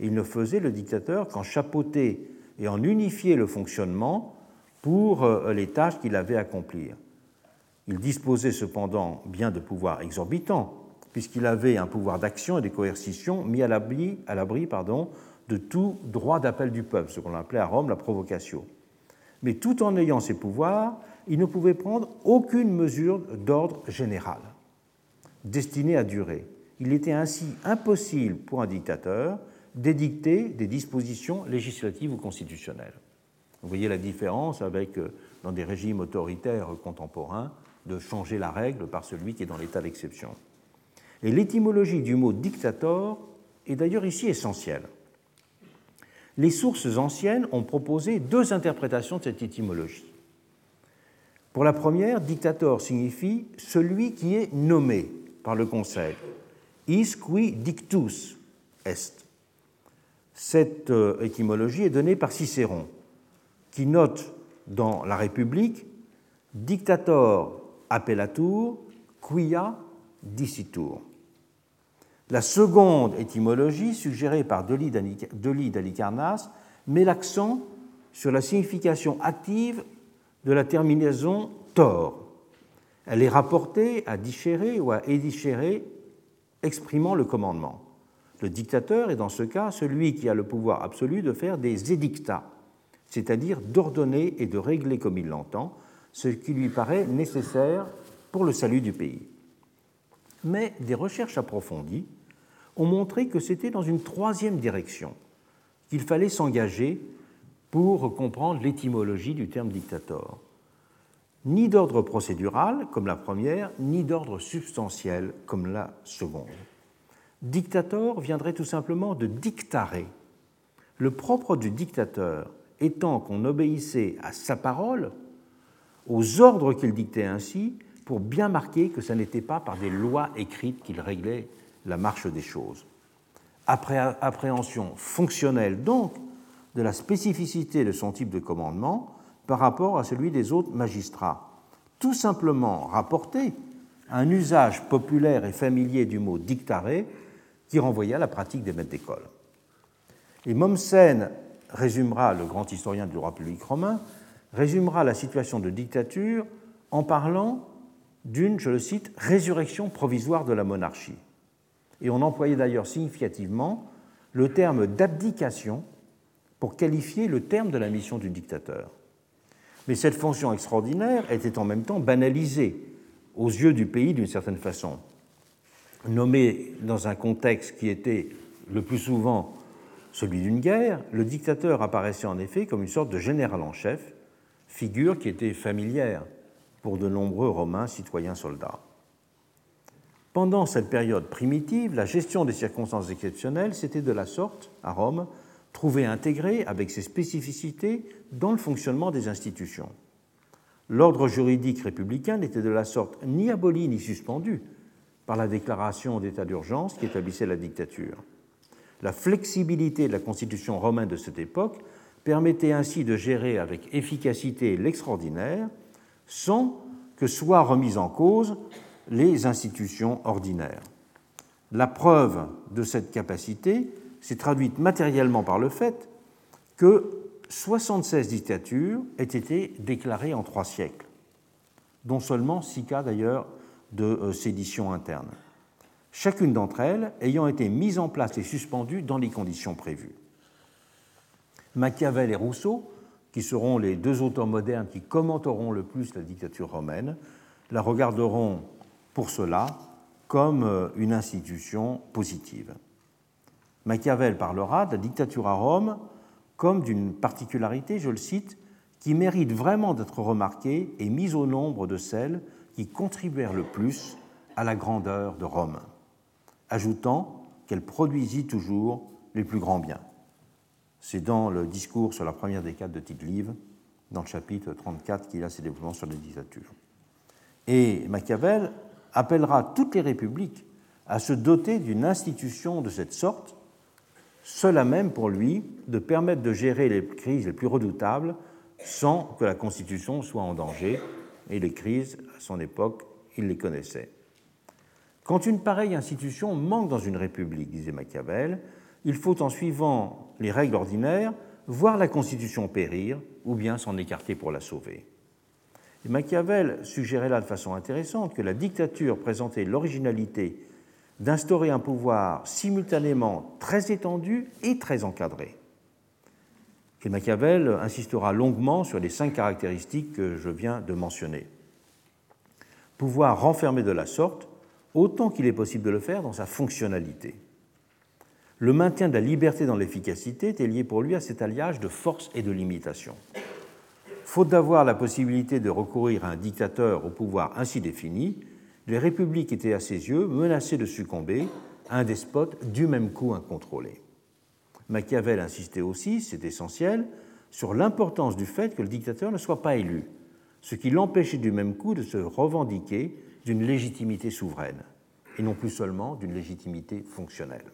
Il ne faisait le dictateur qu'en chapeauter et en unifier le fonctionnement pour euh, les tâches qu'il avait à accomplir. Il disposait cependant bien de pouvoirs exorbitants, puisqu'il avait un pouvoir d'action et de coercition mis à l'abri, à l'abri pardon, de tout droit d'appel du peuple, ce qu'on appelait à Rome la provocation. Mais tout en ayant ces pouvoirs, il ne pouvait prendre aucune mesure d'ordre général destinée à durer. Il était ainsi impossible pour un dictateur d'édicter des dispositions législatives ou constitutionnelles. Vous voyez la différence avec, euh, dans des régimes autoritaires contemporains, de changer la règle par celui qui est dans l'état d'exception. Et l'étymologie du mot dictator est d'ailleurs ici essentielle. Les sources anciennes ont proposé deux interprétations de cette étymologie. Pour la première, dictator signifie celui qui est nommé par le Conseil. Is qui dictus est. Cette euh, étymologie est donnée par Cicéron, qui note dans La République dictator appellatur quia dicitur. La seconde étymologie, suggérée par Delis d'Alicarnasse, met l'accent sur la signification active de la terminaison tor. Elle est rapportée à dischérer ou à édischérer, exprimant le commandement. Le dictateur est dans ce cas celui qui a le pouvoir absolu de faire des édictats, c'est-à-dire d'ordonner et de régler comme il l'entend, ce qui lui paraît nécessaire pour le salut du pays. Mais des recherches approfondies ont montré que c'était dans une troisième direction qu'il fallait s'engager pour comprendre l'étymologie du terme dictator. Ni d'ordre procédural, comme la première, ni d'ordre substantiel, comme la seconde. Dictator viendrait tout simplement de dictarer. Le propre du dictateur étant qu'on obéissait à sa parole, aux ordres qu'il dictait ainsi, pour bien marquer que ce n'était pas par des lois écrites qu'il réglait la marche des choses. Appréhension fonctionnelle donc de la spécificité de son type de commandement par rapport à celui des autres magistrats, tout simplement rapporté à un usage populaire et familier du mot dictare qui renvoyait à la pratique des maîtres d'école. Et Mommsen résumera, le grand historien du droit public romain, résumera la situation de dictature en parlant d'une, je le cite, résurrection provisoire de la monarchie. Et on employait d'ailleurs significativement le terme d'abdication pour qualifier le terme de la mission du dictateur. Mais cette fonction extraordinaire était en même temps banalisée aux yeux du pays d'une certaine façon. Nommé dans un contexte qui était le plus souvent celui d'une guerre, le dictateur apparaissait en effet comme une sorte de général en chef, figure qui était familière pour de nombreux Romains citoyens soldats. Pendant cette période primitive, la gestion des circonstances exceptionnelles s'était de la sorte, à Rome, trouvée intégrée avec ses spécificités dans le fonctionnement des institutions. L'ordre juridique républicain n'était de la sorte ni aboli ni suspendu par la déclaration d'état d'urgence qui établissait la dictature. La flexibilité de la constitution romaine de cette époque permettait ainsi de gérer avec efficacité l'extraordinaire sans que soient remises en cause les institutions ordinaires. La preuve de cette capacité s'est traduite matériellement par le fait que 76 dictatures aient été déclarées en trois siècles, dont seulement six cas d'ailleurs de euh, sédition interne, chacune d'entre elles ayant été mise en place et suspendue dans les conditions prévues. Machiavel et Rousseau, qui seront les deux auteurs modernes qui commenteront le plus la dictature romaine, la regarderont pour cela comme euh, une institution positive. Machiavel parlera de la dictature à Rome comme d'une particularité, je le cite, qui mérite vraiment d'être remarquée et mise au nombre de celles qui contribuèrent le plus à la grandeur de Rome, ajoutant qu'elle produisit toujours les plus grands biens. C'est dans le discours sur la première décade de Tite-Live, dans le chapitre 34, qu'il a ses développements sur les dictatures. Et Machiavel appellera toutes les républiques à se doter d'une institution de cette sorte, seule à même pour lui de permettre de gérer les crises les plus redoutables sans que la Constitution soit en danger, et les crises, à son époque, il les connaissait. Quand une pareille institution manque dans une république, disait Machiavel, il faut, en suivant les règles ordinaires, voir la Constitution périr ou bien s'en écarter pour la sauver. Machiavel suggérait là de façon intéressante que la dictature présentait l'originalité d'instaurer un pouvoir simultanément très étendu et très encadré. Machiavel insistera longuement sur les cinq caractéristiques que je viens de mentionner. Pouvoir renfermer de la sorte autant qu'il est possible de le faire dans sa fonctionnalité. Le maintien de la liberté dans l'efficacité était lié pour lui à cet alliage de force et de limitation. Faute d'avoir la possibilité de recourir à un dictateur au pouvoir ainsi défini, les républiques étaient à ses yeux menacées de succomber à un despote du même coup incontrôlé. Machiavel insistait aussi, c'est essentiel, sur l'importance du fait que le dictateur ne soit pas élu, ce qui l'empêchait du même coup de se revendiquer d'une légitimité souveraine, et non plus seulement d'une légitimité fonctionnelle.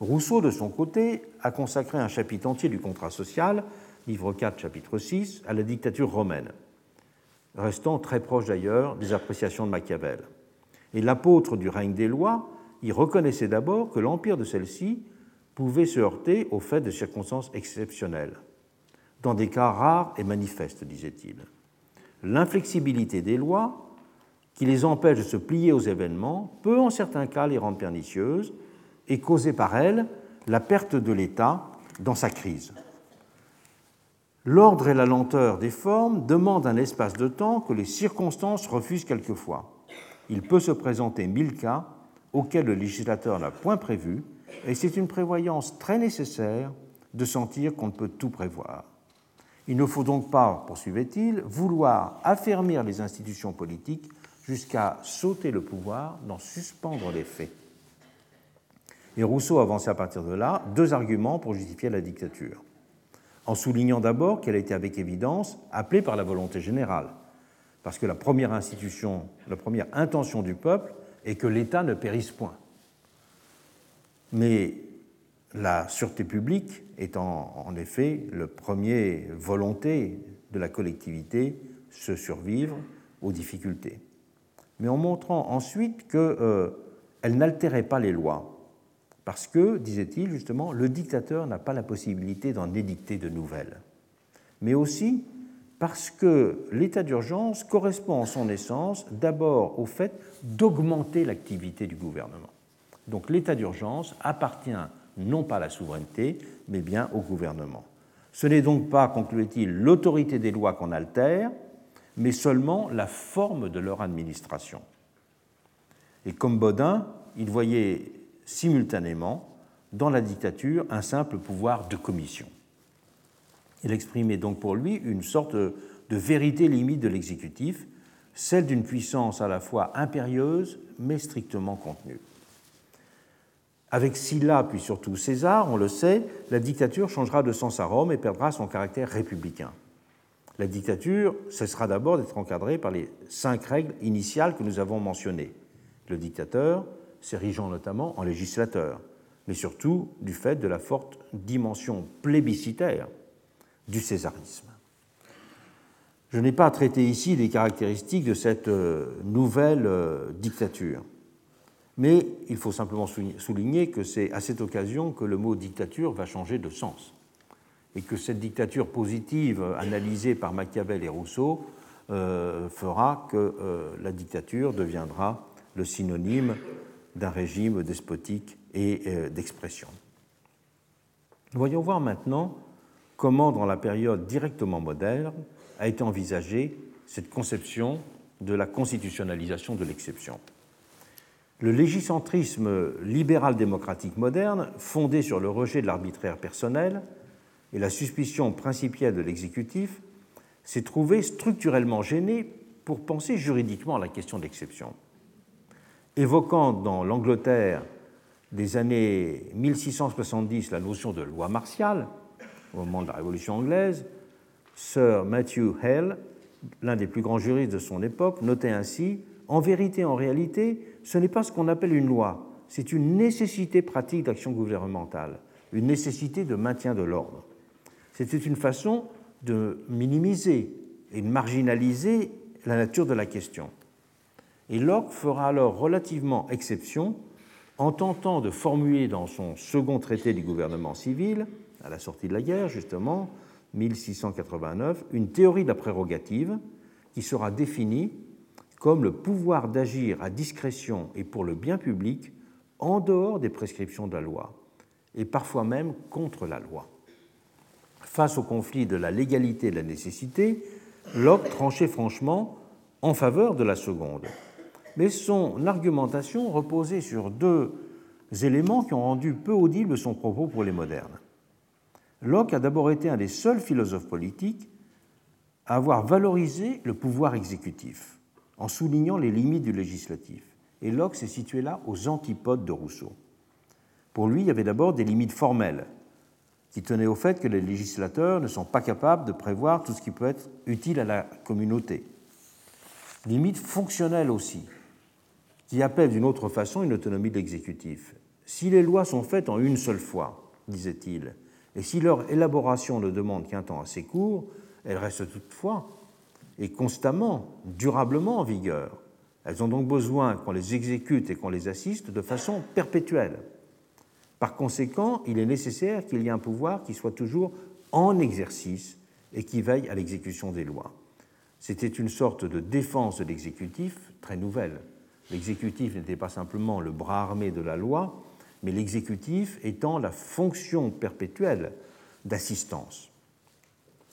Rousseau, de son côté, a consacré un chapitre entier du contrat social, livre 4, chapitre 6, à la dictature romaine, restant très proche d'ailleurs des appréciations de Machiavel. Et l'apôtre du règne des lois y reconnaissait d'abord que l'empire de celle-ci pouvait se heurter au fait de circonstances exceptionnelles, dans des cas rares et manifestes, disait-il. L'inflexibilité des lois, qui les empêche de se plier aux événements, peut en certains cas les rendre pernicieuses et causer par elles la perte de l'État dans sa crise. L'ordre et la lenteur des formes demandent un espace de temps que les circonstances refusent quelquefois. Il peut se présenter mille cas auxquels le législateur n'a point prévu et c'est une prévoyance très nécessaire de sentir qu'on ne peut tout prévoir. Il ne faut donc pas, poursuivait-il, vouloir affermir les institutions politiques jusqu'à sauter le pouvoir, d'en suspendre les faits. Et Rousseau avançait à partir de là deux arguments pour justifier la dictature, en soulignant d'abord qu'elle a été avec évidence appelée par la volonté générale, parce que la première institution, la première intention du peuple est que l'État ne périsse point. Mais la sûreté publique étant en effet la première volonté de la collectivité se survivre aux difficultés. Mais en montrant ensuite qu'elle euh, n'altérait pas les lois, parce que, disait-il justement, le dictateur n'a pas la possibilité d'en édicter de nouvelles, mais aussi parce que l'état d'urgence correspond en son essence d'abord au fait d'augmenter l'activité du gouvernement. Donc l'état d'urgence appartient non pas la souveraineté, mais bien au gouvernement. Ce n'est donc pas, concluait-il, l'autorité des lois qu'on altère, mais seulement la forme de leur administration. Et comme Baudin, il voyait simultanément dans la dictature un simple pouvoir de commission. Il exprimait donc pour lui une sorte de vérité limite de l'exécutif, celle d'une puissance à la fois impérieuse mais strictement contenue. Avec Sylla, puis surtout César, on le sait, la dictature changera de sens à Rome et perdra son caractère républicain. La dictature cessera d'abord d'être encadrée par les cinq règles initiales que nous avons mentionnées. Le dictateur s'érigeant notamment en législateur, mais surtout du fait de la forte dimension plébiscitaire du césarisme. Je n'ai pas traité ici des caractéristiques de cette euh, nouvelle euh, dictature. Mais il faut simplement souligner que c'est à cette occasion que le mot dictature va changer de sens et que cette dictature positive analysée par Machiavel et Rousseau euh, fera que euh, la dictature deviendra le synonyme d'un régime despotique et euh, d'expression. Voyons voir maintenant comment, dans la période directement moderne, a été envisagée cette conception de la constitutionnalisation de l'exception. Le légicentrisme libéral-démocratique moderne, fondé sur le rejet de l'arbitraire personnel et la suspicion principielle de l'exécutif, s'est trouvé structurellement gêné pour penser juridiquement à la question d'exception. Évoquant dans l'Angleterre des années 1670 la notion de loi martiale, au moment de la Révolution anglaise, Sir Matthew Hale, l'un des plus grands juristes de son époque, notait ainsi En vérité, en réalité, ce n'est pas ce qu'on appelle une loi, c'est une nécessité pratique d'action gouvernementale, une nécessité de maintien de l'ordre. C'était une façon de minimiser et de marginaliser la nature de la question. Et Locke fera alors relativement exception en tentant de formuler dans son second traité du gouvernement civil, à la sortie de la guerre justement, 1689, une théorie de la prérogative qui sera définie comme le pouvoir d'agir à discrétion et pour le bien public en dehors des prescriptions de la loi, et parfois même contre la loi. Face au conflit de la légalité et de la nécessité, Locke tranchait franchement en faveur de la seconde. Mais son argumentation reposait sur deux éléments qui ont rendu peu audible son propos pour les modernes. Locke a d'abord été un des seuls philosophes politiques à avoir valorisé le pouvoir exécutif en soulignant les limites du législatif. Et Locke s'est situé là aux antipodes de Rousseau. Pour lui, il y avait d'abord des limites formelles qui tenaient au fait que les législateurs ne sont pas capables de prévoir tout ce qui peut être utile à la communauté. Limites fonctionnelles aussi, qui appellent d'une autre façon une autonomie de l'exécutif. Si les lois sont faites en une seule fois, disait-il, et si leur élaboration ne demande qu'un temps assez court, elles restent toutefois et constamment, durablement en vigueur. Elles ont donc besoin qu'on les exécute et qu'on les assiste de façon perpétuelle. Par conséquent, il est nécessaire qu'il y ait un pouvoir qui soit toujours en exercice et qui veille à l'exécution des lois. C'était une sorte de défense de l'exécutif très nouvelle. L'exécutif n'était pas simplement le bras armé de la loi, mais l'exécutif étant la fonction perpétuelle d'assistance.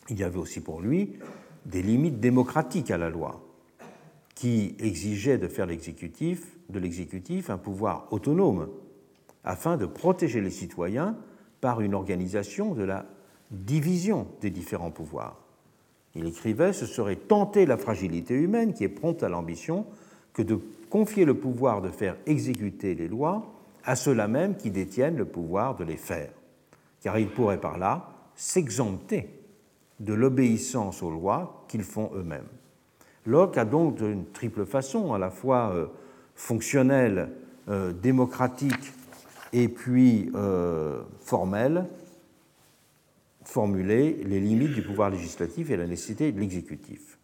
Il y avait aussi pour lui des limites démocratiques à la loi, qui exigeaient de faire l'exécutif, de l'exécutif un pouvoir autonome, afin de protéger les citoyens par une organisation de la division des différents pouvoirs. Il écrivait Ce serait tenter la fragilité humaine qui est prompte à l'ambition que de confier le pouvoir de faire exécuter les lois à ceux-là même qui détiennent le pouvoir de les faire, car ils pourraient par là s'exempter de l'obéissance aux lois qu'ils font eux-mêmes. Locke a donc d'une triple façon, à la fois euh, fonctionnelle, euh, démocratique et puis euh, formelle, formulé les limites du pouvoir législatif et la nécessité de l'exécutif.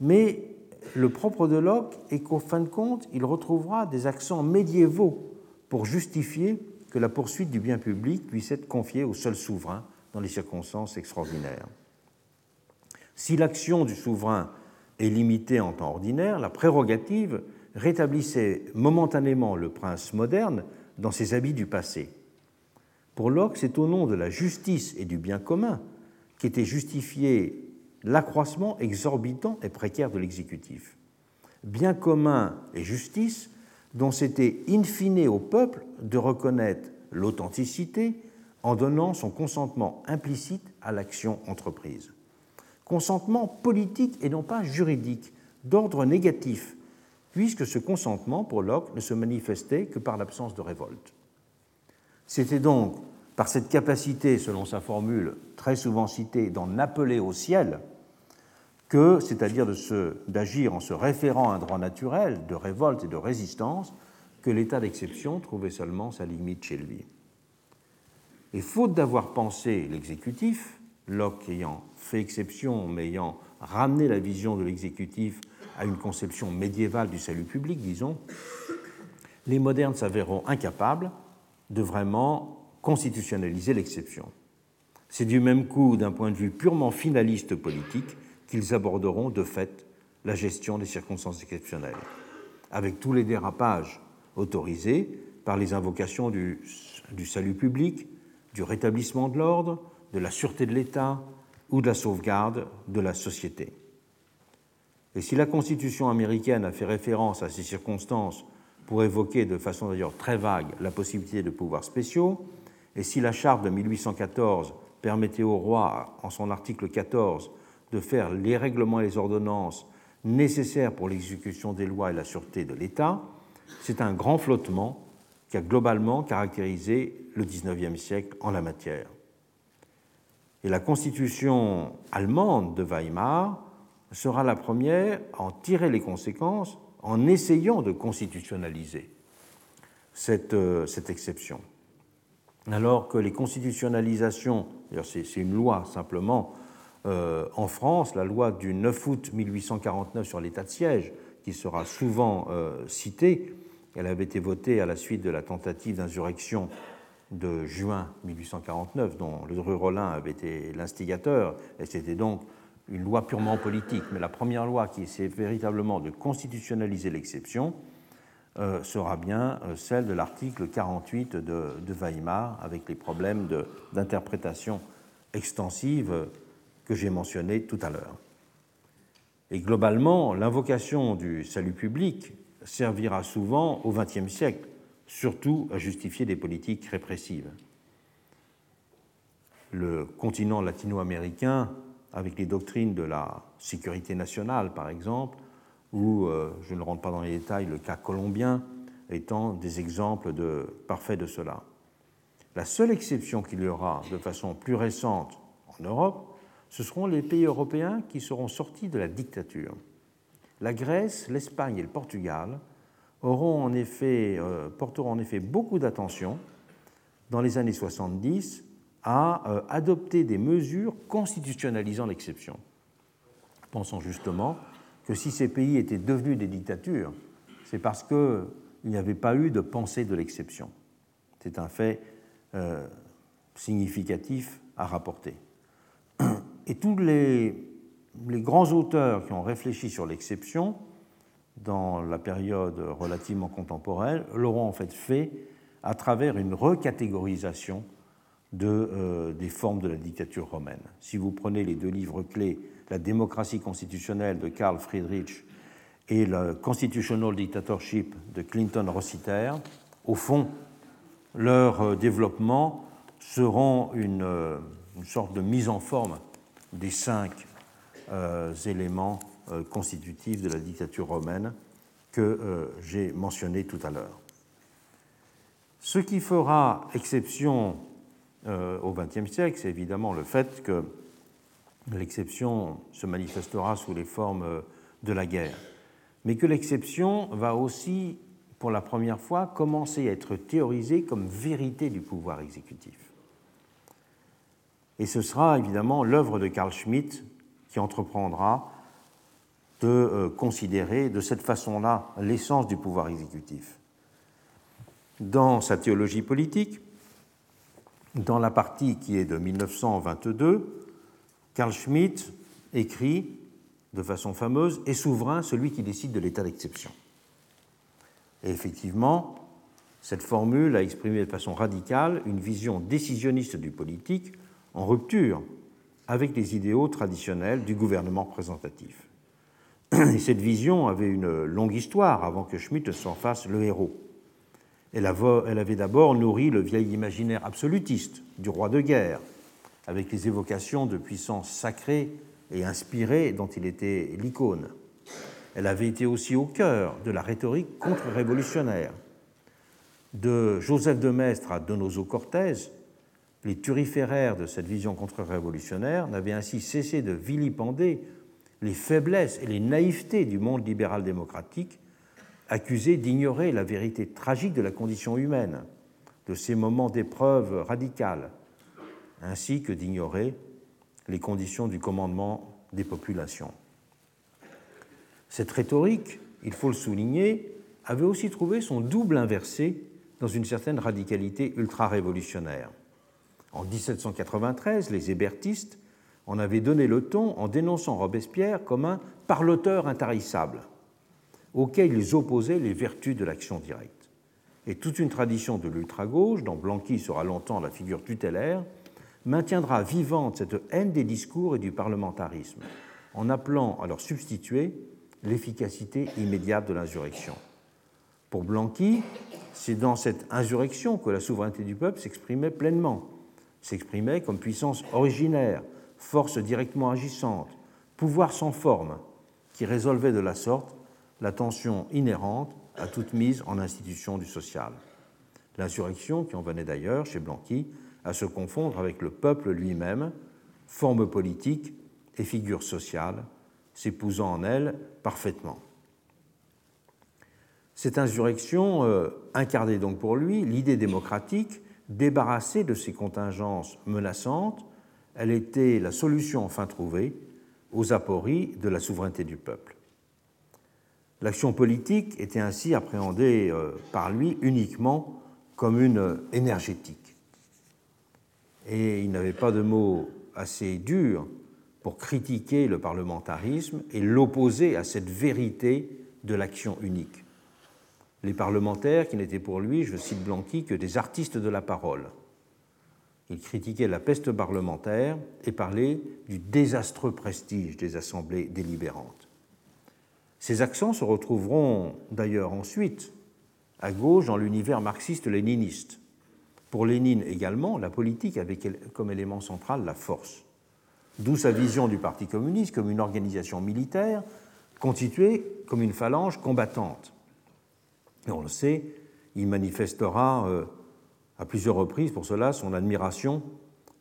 Mais le propre de Locke est qu'au fin de compte, il retrouvera des accents médiévaux pour justifier que la poursuite du bien public puisse être confiée au seul souverain dans les circonstances extraordinaires. Si l'action du souverain est limitée en temps ordinaire, la prérogative rétablissait momentanément le prince moderne dans ses habits du passé. Pour Locke, c'est au nom de la justice et du bien commun qu'était justifié l'accroissement exorbitant et précaire de l'exécutif. Bien commun et justice dont c'était in fine au peuple de reconnaître l'authenticité en donnant son consentement implicite à l'action entreprise. Consentement politique et non pas juridique, d'ordre négatif, puisque ce consentement, pour Locke, ne se manifestait que par l'absence de révolte. C'était donc par cette capacité, selon sa formule très souvent citée, d'en appeler au ciel, que, c'est-à-dire d'agir en se référant à un droit naturel de révolte et de résistance, que l'état d'exception trouvait seulement sa limite chez lui. Et faute d'avoir pensé l'exécutif, Locke ayant fait exception, mais ayant ramené la vision de l'exécutif à une conception médiévale du salut public, disons, les modernes s'avéreront incapables de vraiment constitutionnaliser l'exception. C'est du même coup, d'un point de vue purement finaliste politique, qu'ils aborderont de fait la gestion des circonstances exceptionnelles, avec tous les dérapages autorisés par les invocations du, du salut public, du rétablissement de l'ordre, de la sûreté de l'État ou de la sauvegarde de la société. Et si la Constitution américaine a fait référence à ces circonstances pour évoquer de façon d'ailleurs très vague la possibilité de pouvoirs spéciaux, et si la charte de 1814 permettait au roi, en son article 14, de faire les règlements et les ordonnances nécessaires pour l'exécution des lois et la sûreté de l'État, c'est un grand flottement qui a globalement caractérisé le XIXe siècle en la matière. Et la constitution allemande de Weimar sera la première à en tirer les conséquences en essayant de constitutionnaliser cette, euh, exception. Alors que les constitutionnalisations, c'est une loi simplement, euh, en France, la loi du 9 août 1849 sur l'état de siège, qui sera souvent euh, citée, elle avait été votée à la suite de la tentative d'insurrection de juin 1849, dont le rue Rollin avait été l'instigateur, et c'était donc une loi purement politique, mais la première loi qui essaie véritablement de constitutionnaliser l'exception euh, sera bien euh, celle de l'article 48 de, Weimar, avec les problèmes d'interprétation extensive que j'ai mentionnés tout à l'heure. Et globalement, l'invocation du salut public servira souvent au XXe siècle, surtout à justifier des politiques répressives. Le continent latino-américain avec les doctrines de la sécurité nationale, par exemple, ou, euh, je ne rentre pas dans les détails, le cas colombien étant des exemples de, parfaits de cela. La seule exception qu'il y aura de façon plus récente en Europe, ce seront les pays européens qui seront sortis de la dictature. La Grèce, l'Espagne et le Portugal auront en euh, porteront en effet beaucoup d'attention dans les années 70 à euh, adopter des mesures constitutionnalisant l'exception. Pensons justement que si ces pays étaient devenus des dictatures, c'est parce qu'il n'y avait pas eu de pensée de l'exception. C'est un fait euh, significatif à rapporter. Et tous les, les, grands auteurs qui ont réfléchi sur l'exception dans la période relativement contemporaine l'auront en fait fait à travers une recatégorisation euh, des formes de la dictature romaine. Si vous prenez les deux livres clés, La démocratie constitutionnelle de Karl Friedrich et le Constitutional Dictatorship de Clinton Rossiter, au fond, leur euh, développement seront une, euh, une, sorte de mise en forme des cinq éléments constitutifs de la dictature romaine que j'ai mentionné tout à l'heure. Ce qui fera exception euh, au XXe siècle, c'est évidemment le fait que l'exception se manifestera sous les formes euh, de la guerre, mais que l'exception va aussi, pour la première fois, commencer à être théorisée comme vérité du pouvoir exécutif. Et ce sera évidemment l'œuvre de Carl Schmitt qui entreprendra de euh, considérer de cette façon-là l'essence du pouvoir exécutif. Dans sa théologie politique, dans la partie qui est de 1922, Carl Schmitt écrit de façon fameuse Est souverain celui qui décide de l'état d'exception. Et effectivement, cette formule a exprimé de façon radicale une vision décisionniste du politique en rupture avec les idéaux traditionnels du gouvernement représentatif. Et cette vision avait une longue histoire avant que Schmitt s'en fasse le héros. Elle avait d'abord nourri le vieil imaginaire absolutiste du roi de guerre, avec les évocations de puissances sacrées et inspirées dont il était l'icône. Elle avait été aussi au cœur de la rhétorique contre-révolutionnaire. De Joseph de Maistre à Donoso Cortés, les turiféraires de cette vision contre-révolutionnaire n'avaient ainsi cessé de vilipender les faiblesses et les naïvetés du monde libéral démocratique accusé d'ignorer la vérité tragique de la condition humaine, de ces moments d'épreuve radicale, ainsi que d'ignorer les conditions du commandement des populations. Cette rhétorique, il faut le souligner, avait aussi trouvé son double inversé dans une certaine radicalité ultra-révolutionnaire. En 1793, les hébertistes en avaient donné le ton en dénonçant Robespierre comme un parloteur intarissable auxquels ils opposaient les vertus de l'action directe. Et toute une tradition de l'ultra-gauche, dont Blanqui sera longtemps la figure tutélaire, maintiendra vivante cette haine des discours et du parlementarisme, en appelant à leur substituer l'efficacité immédiate de l'insurrection. Pour Blanqui, c'est dans cette insurrection que la souveraineté du peuple s'exprimait pleinement, s'exprimait comme puissance originaire, force directement agissante, pouvoir sans forme, qui résolvait de la sorte la tension inhérente à toute mise en institution du social. L'insurrection, qui en venait d'ailleurs, chez Blanqui, à se confondre avec le peuple lui-même, forme politique et figure sociale, s'épousant en elle parfaitement. Cette insurrection euh, incarnait donc pour lui l'idée démocratique débarrassée de ses contingences menaçantes. Elle était la solution enfin trouvée aux apories de la souveraineté du peuple. L'action politique était ainsi appréhendée euh, par lui uniquement comme une énergétique. Et il n'avait pas de mots assez durs pour critiquer le parlementarisme et l'opposer à cette vérité de l'action unique. Les parlementaires qui n'étaient pour lui, je cite Blanqui, que des artistes de la parole. Il critiquait la peste parlementaire et parlait du désastreux prestige des assemblées délibérantes. Ces accents se retrouveront d'ailleurs ensuite à gauche dans l'univers marxiste-léniniste. Pour Lénine également, la politique avait comme élément central la force. D'où sa vision du Parti communiste comme une organisation militaire constituée comme une phalange combattante. On le sait, il manifestera euh, à plusieurs reprises pour cela son admiration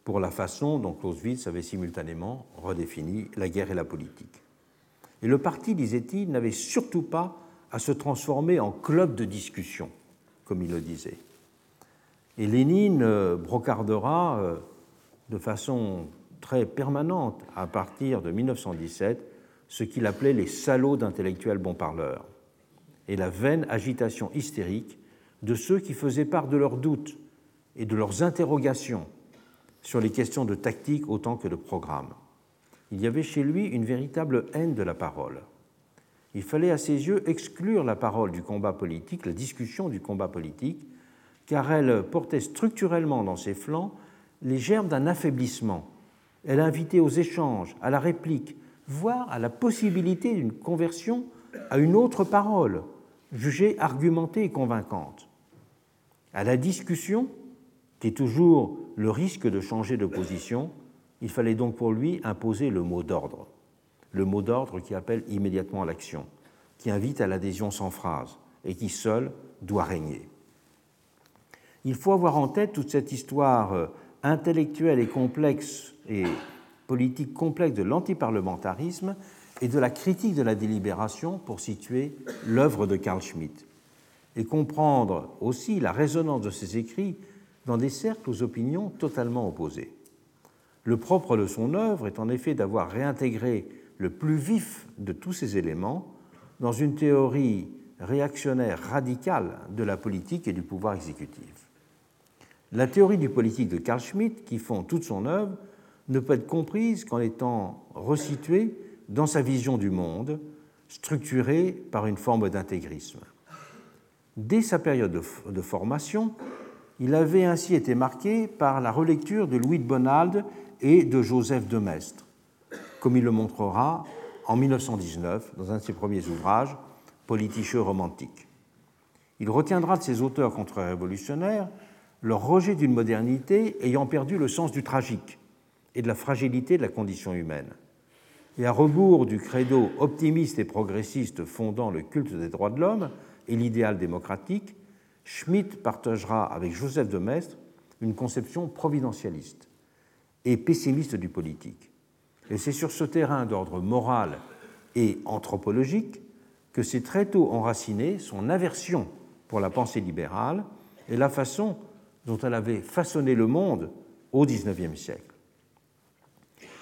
pour la façon dont Clausewitz avait simultanément redéfini la guerre et la politique. Et le parti, disait-il, n'avait surtout pas à se transformer en club de discussion, comme il le disait. Et Lénine euh, brocardera euh, de façon très permanente à partir de 1917 ce qu'il appelait les salauds d'intellectuels bons parleurs et la vaine agitation hystérique de ceux qui faisaient part de leurs doutes et de leurs interrogations sur les questions de tactique autant que de programme. Il y avait chez lui une véritable haine de la parole. Il fallait à ses yeux exclure la parole du combat politique, la discussion du combat politique, car elle portait structurellement dans ses flancs les germes d'un affaiblissement elle invitait aux échanges, à la réplique, voire à la possibilité d'une conversion à une autre parole, jugée argumentée et convaincante. À la discussion, qui est toujours le risque de changer de position, il fallait donc pour lui imposer le mot d'ordre, le mot d'ordre qui appelle immédiatement à l'action, qui invite à l'adhésion sans phrase et qui seul doit régner. Il faut avoir en tête toute cette histoire euh, intellectuelle et complexe et politique complexe de l'antiparlementarisme et de la critique de la délibération pour situer l'œuvre de Carl Schmitt et comprendre aussi la résonance de ses écrits dans des cercles aux opinions totalement opposées. Le propre de son œuvre est en effet d'avoir réintégré le plus vif de tous ces éléments dans une théorie réactionnaire radicale de la politique et du pouvoir exécutif. La théorie du politique de Carl Schmitt, qui fond toute son œuvre, ne peut être comprise qu'en étant resituée dans sa vision du monde, structurée par une forme d'intégrisme. Dès sa période de, formation, il avait ainsi été marqué par la relecture de Louis de Bonald et de Joseph de Maistre, comme il le montrera en 1919 dans un de ses premiers ouvrages, Politicheux romantique. Il retiendra de ses auteurs contre-révolutionnaires leur rejet d'une modernité ayant perdu le sens du tragique, et de la fragilité de la condition humaine. Et à rebours du credo optimiste et progressiste fondant le culte des droits de l'homme et l'idéal démocratique, Schmitt partagera avec Joseph de Maistre une conception providentialiste et pessimiste du politique. Et c'est sur ce terrain d'ordre moral et anthropologique que s'est très tôt enraciné son aversion pour la pensée libérale et la façon dont elle avait façonné le monde au XIXe siècle.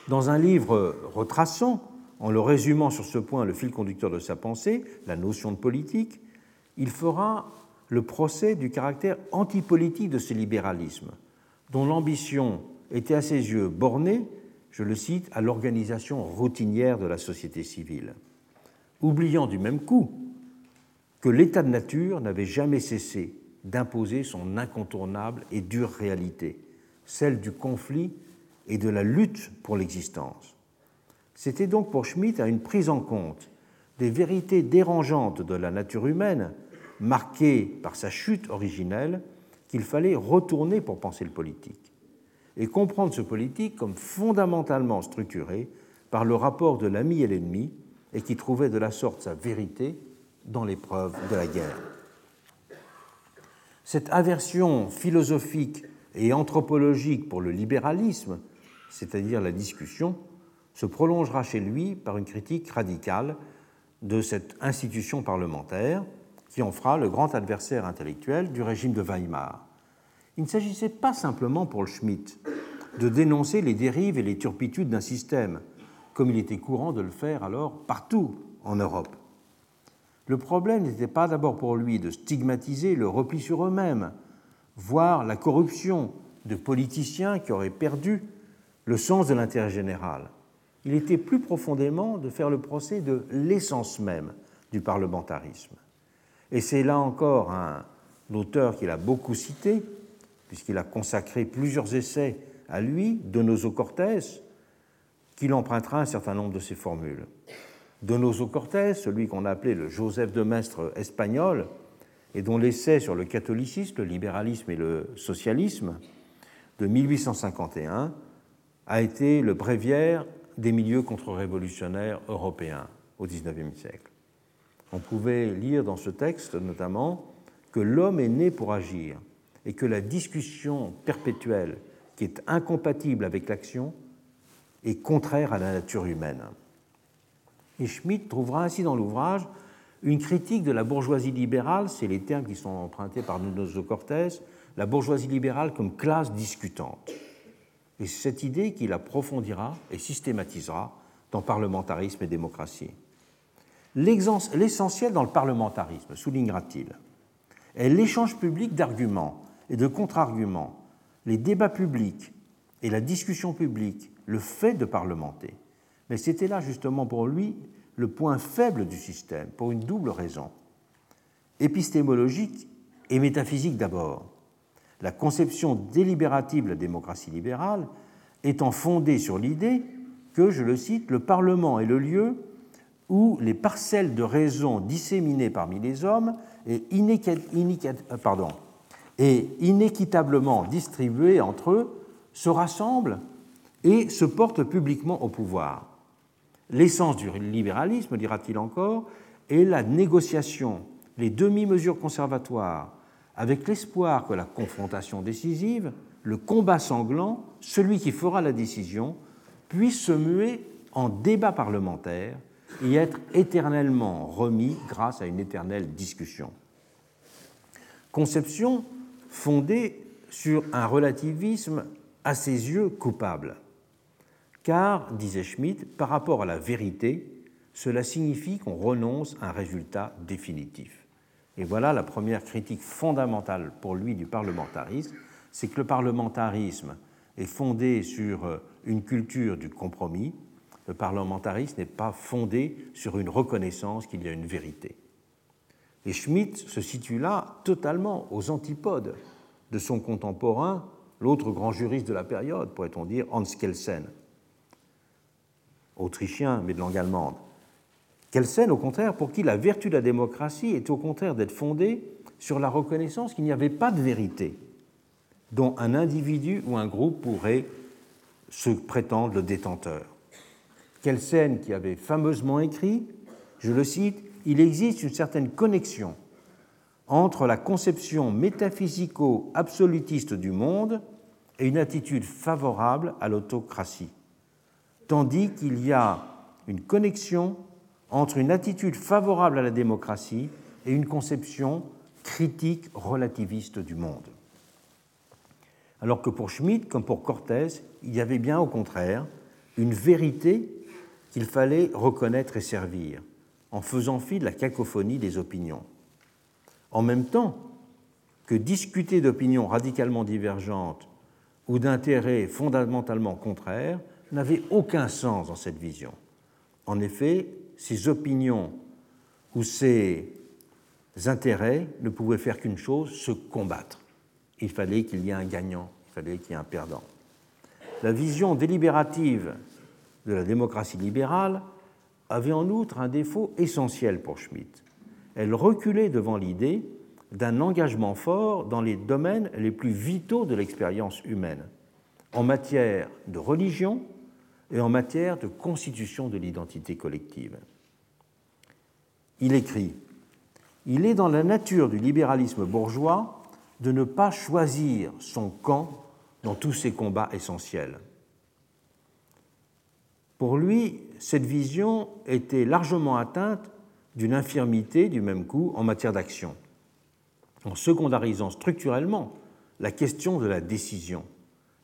Dans un livre retraçant, en le résumant sur ce point le fil conducteur de sa pensée, la notion de politique, il fera le procès du caractère antipolitique de ce libéralisme, dont l'ambition était à ses yeux bornée, je le cite, à l'organisation routinière de la société civile, oubliant du même coup que l'état de nature n'avait jamais cessé d'imposer son incontournable et dure réalité, celle du conflit et de la lutte pour l'existence. C'était donc pour Schmitt à une prise en compte des vérités dérangeantes de la nature humaine, marquées par sa chute originelle, qu'il fallait retourner pour penser le politique, et comprendre ce politique comme fondamentalement structuré par le rapport de l'ami et l'ennemi, et qui trouvait de la sorte sa vérité dans l'épreuve de la guerre. Cette aversion philosophique et anthropologique pour le libéralisme c'est-à-dire la discussion, se prolongera chez lui par une critique radicale de cette institution parlementaire qui en fera le grand adversaire intellectuel du régime de Weimar. Il ne s'agissait pas simplement pour Schmitt de dénoncer les dérives et les turpitudes d'un système, comme il était courant de le faire alors partout en Europe. Le problème n'était pas d'abord pour lui de stigmatiser le repli sur eux-mêmes, voire la corruption de politiciens qui auraient perdu le sens de l'intérêt général. il était plus profondément de faire le procès de l'essence même du parlementarisme. Et c'est là encore un auteur qu'il a beaucoup cité, puisqu'il a consacré plusieurs essais à lui, Donoso Cortés, qu'il empruntera un certain nombre de ses formules. Donoso Cortés, celui qu'on appelait le Joseph de Maistre espagnol, et dont l'essai sur le catholicisme, le libéralisme et le socialisme de 1851 a été le bréviaire des milieux contre-révolutionnaires européens au XIXe siècle. On pouvait lire dans ce texte notamment que l'homme est né pour agir et que la discussion perpétuelle qui est incompatible avec l'action est contraire à la nature humaine. Et Schmitt trouvera ainsi dans l'ouvrage une critique de la bourgeoisie libérale, c'est les termes qui sont empruntés par Nuno Cortés, la bourgeoisie libérale comme classe discutante. Et c'est cette idée qu'il approfondira et systématisera dans Parlementarisme et démocratie. L'essentiel dans le parlementarisme, soulignera-t-il, est l'échange public d'arguments et de contre-arguments, les débats publics et la discussion publique, le fait de parlementer. Mais c'était là justement pour lui le point faible du système, pour une double raison. Épistémologique et métaphysique d'abord. La conception délibérative de la démocratie libérale étant fondée sur l'idée que, je le cite, le Parlement est le lieu où les parcelles de raison disséminées parmi les hommes et, euh, inéquitablement distribuées entre eux se rassemblent et se portent publiquement au pouvoir. L'essence du libéralisme, dira-t-il encore, est la négociation, les demi-mesures conservatoires, avec l'espoir que la confrontation décisive, le combat sanglant, celui qui fera la décision, puisse se muer en débat parlementaire et être éternellement remis grâce à une éternelle discussion. Conception fondée sur un relativisme à ses yeux coupable. Car, disait Schmitt, par rapport à la vérité, cela signifie qu'on renonce à un résultat définitif. Et voilà la première critique fondamentale pour lui du parlementarisme, c'est que le parlementarisme est fondé sur euh, une culture du compromis. Le parlementarisme n'est pas fondé sur une reconnaissance qu'il y a une vérité. Et Schmitt se situe là totalement aux antipodes de son contemporain, l'autre grand juriste de la période, pourrait-on dire, Hans Kelsen, autrichien mais de langue allemande. Kelsen, au contraire, pour qui la vertu de la démocratie est au contraire d'être fondée sur la reconnaissance qu'il n'y avait pas de vérité dont un individu ou un groupe pourrait se prétendre le détenteur. Kelsen, qui avait fameusement écrit, je le cite, Il existe une certaine connexion entre la conception métaphysico-absolutiste du monde et une attitude favorable à l'autocratie, tandis qu'il y a une connexion entre une attitude favorable à la démocratie et une conception critique relativiste du monde. Alors que pour Schmitt, comme pour Cortés, il y avait bien au contraire une vérité qu'il fallait reconnaître et servir, en faisant fi de la cacophonie des opinions. En même temps que discuter d'opinions radicalement divergentes ou d'intérêts fondamentalement contraires n'avait aucun sens dans cette vision. En effet, ces opinions ou ces intérêts ne pouvaient faire qu'une chose, se combattre. Il fallait qu'il y ait un gagnant, il fallait qu'il y ait un perdant. La vision délibérative de la démocratie libérale avait en outre un défaut essentiel pour Schmitt. Elle reculait devant l'idée d'un engagement fort dans les domaines les plus vitaux de l'expérience humaine, en matière de religion, et en matière de constitution de l'identité collective. Il écrit Il est dans la nature du libéralisme bourgeois de ne pas choisir son camp dans tous ses combats essentiels. Pour lui, cette vision était largement atteinte d'une infirmité du même coup en matière d'action, en secondarisant structurellement la question de la décision,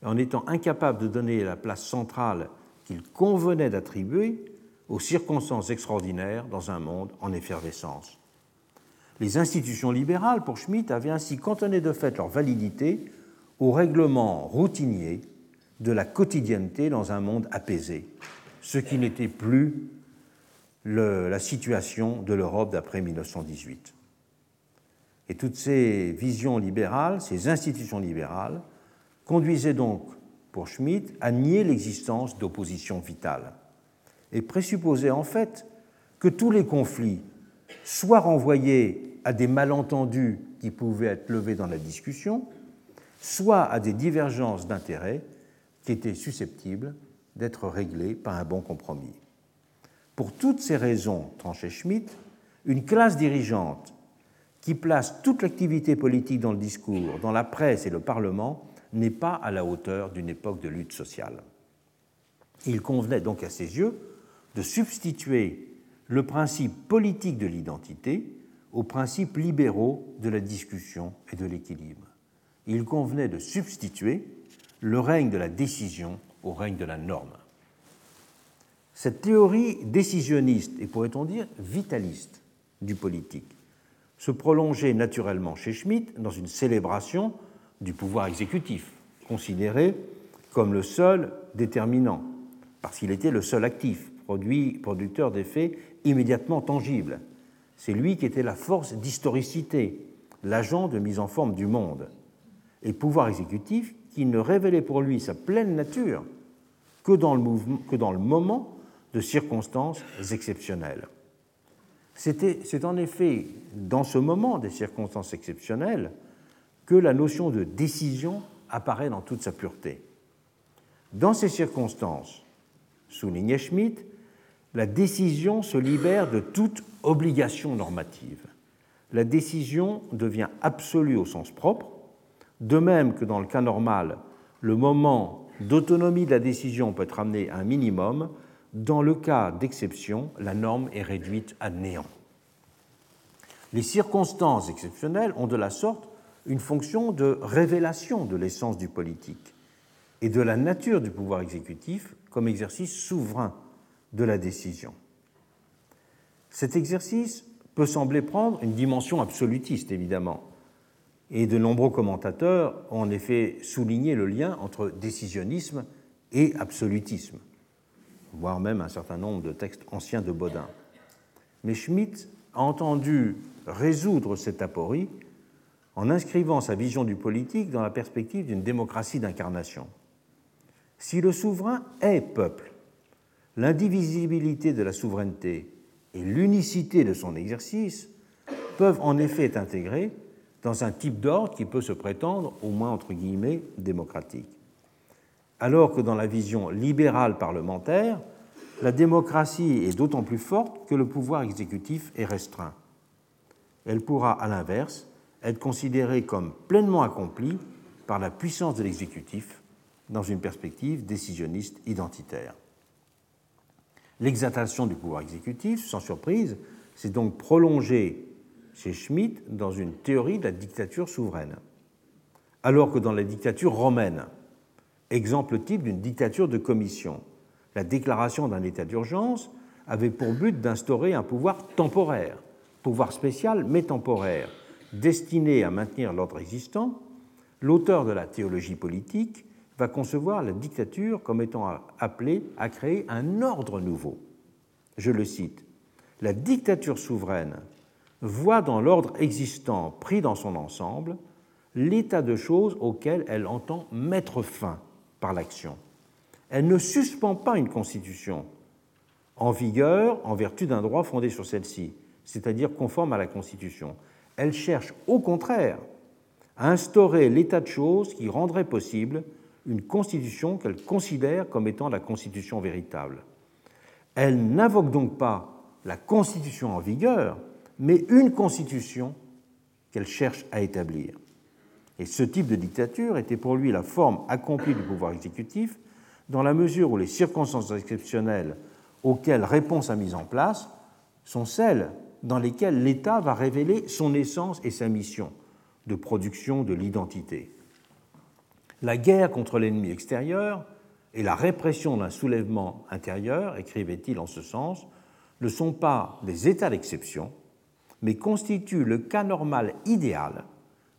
en étant incapable de donner la place centrale qu'il convenait d'attribuer aux circonstances extraordinaires dans un monde en effervescence. Les institutions libérales, pour Schmitt, avaient ainsi cantonné de fait leur validité au règlement routinier de la quotidienneté dans un monde apaisé. ce qui n'était plus la situation de l'Europe d'après 1918. Et toutes ces visions libérales, ces institutions libérales, conduisaient donc, pour Schmitt, à nier l'existence d'opposition vitale et présupposaient en fait que tous les conflits soient renvoyés à des malentendus qui pouvaient être levés dans la discussion, soit à des divergences d'intérêts qui étaient susceptibles d'être réglées par un bon compromis. Pour toutes ces raisons, tranchait Schmitt, une classe dirigeante qui place toute l'activité politique dans le discours, dans la presse et le Parlement n'est pas à la hauteur d'une époque de lutte sociale. Il convenait donc à ses yeux de substituer le principe politique de l'identité aux principes libéraux de la discussion et de l'équilibre. Il convenait de substituer le règne de la décision au règne de la norme. Cette théorie décisionniste et pourrait-on dire vitaliste du politique se prolongeait naturellement chez Schmitt dans une célébration du pouvoir exécutif, considéré comme le seul déterminant, parce qu'il était le seul actif, produit, producteur d'effets immédiatement tangibles. C'est lui qui était la force d'historicité, l'agent de mise en forme du monde, et pouvoir exécutif qui ne révélait pour lui sa pleine nature que dans le, que dans le moment de circonstances exceptionnelles. C'est en effet dans ce moment des circonstances exceptionnelles que la notion de décision apparaît dans toute sa pureté. Dans ces circonstances, soulignait Schmitt, la décision se libère de toute obligation normative. La décision devient absolue au sens propre, de même que dans le cas normal, le moment d'autonomie de la décision peut être amené à un minimum, dans le cas d'exception, la norme est réduite à néant. Les circonstances exceptionnelles ont de la sorte une fonction de révélation de l'essence du politique et de la nature du pouvoir exécutif comme exercice souverain de la décision. Cet exercice peut sembler prendre une dimension absolutiste, évidemment, et de nombreux commentateurs ont en effet souligné le lien entre décisionnisme et absolutisme, voire même un certain nombre de textes anciens de Baudin. Mais Schmitt a entendu résoudre cette aporie en inscrivant sa vision du politique dans la perspective d'une démocratie d'incarnation. Si le souverain est peuple, l'indivisibilité de la souveraineté et l'unicité de son exercice peuvent en effet être intégrés dans un type d'ordre qui peut se prétendre, au moins entre guillemets, démocratique. Alors que dans la vision libérale parlementaire, la démocratie est d'autant plus forte que le pouvoir exécutif est restreint. Elle pourra, à l'inverse, être considérée comme pleinement accomplie par la puissance de l'exécutif dans une perspective décisionniste identitaire. L'exaltation du pouvoir exécutif, sans surprise, s'est donc prolongée chez Schmitt dans une théorie de la dictature souveraine, alors que dans la dictature romaine, exemple type d'une dictature de commission, la déclaration d'un état d'urgence avait pour but d'instaurer un pouvoir temporaire, pouvoir spécial mais temporaire, destiné à maintenir l'ordre existant, l'auteur de la théologie politique va concevoir la dictature comme étant appelée à créer un ordre nouveau. Je le cite, La dictature souveraine voit dans l'ordre existant pris dans son ensemble l'état de choses auquel elle entend mettre fin par l'action. Elle ne suspend pas une constitution en vigueur en vertu d'un droit fondé sur celle-ci, c'est-à-dire conforme à la Constitution. Elle cherche au contraire à instaurer l'état de choses qui rendrait possible une constitution qu'elle considère comme étant la constitution véritable. Elle n'invoque donc pas la constitution en vigueur, mais une constitution qu'elle cherche à établir. Et ce type de dictature était pour lui la forme accomplie du pouvoir exécutif, dans la mesure où les circonstances exceptionnelles auxquelles répond sa mise en place sont celles dans lesquelles l'État va révéler son essence et sa mission de production de l'identité. La guerre contre l'ennemi extérieur et la répression d'un soulèvement intérieur, écrivait-il en ce sens, ne sont pas des états d'exception, mais constituent le cas normal idéal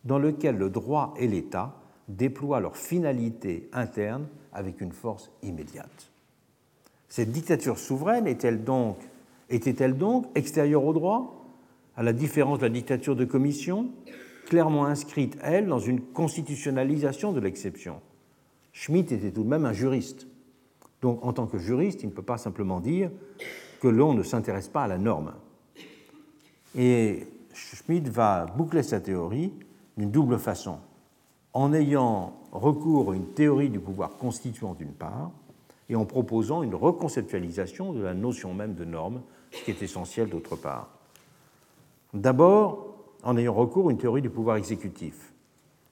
dans lequel le droit et l'État déploient leur finalité interne avec une force immédiate. Cette dictature souveraine était-elle donc, était donc extérieure au droit, à la différence de la dictature de commission, clairement inscrite, elle, dans une constitutionnalisation de l'exception? Schmitt était tout de même un juriste. Donc, en tant que juriste, il ne peut pas simplement dire que l'on ne s'intéresse pas à la norme. Et Schmitt va boucler sa théorie d'une double façon, en ayant recours à une théorie du pouvoir constituant d'une part, et en proposant une reconceptualisation de la notion même de norme, ce qui est essentiel d'autre part. D'abord, en ayant recours à une théorie du pouvoir exécutif.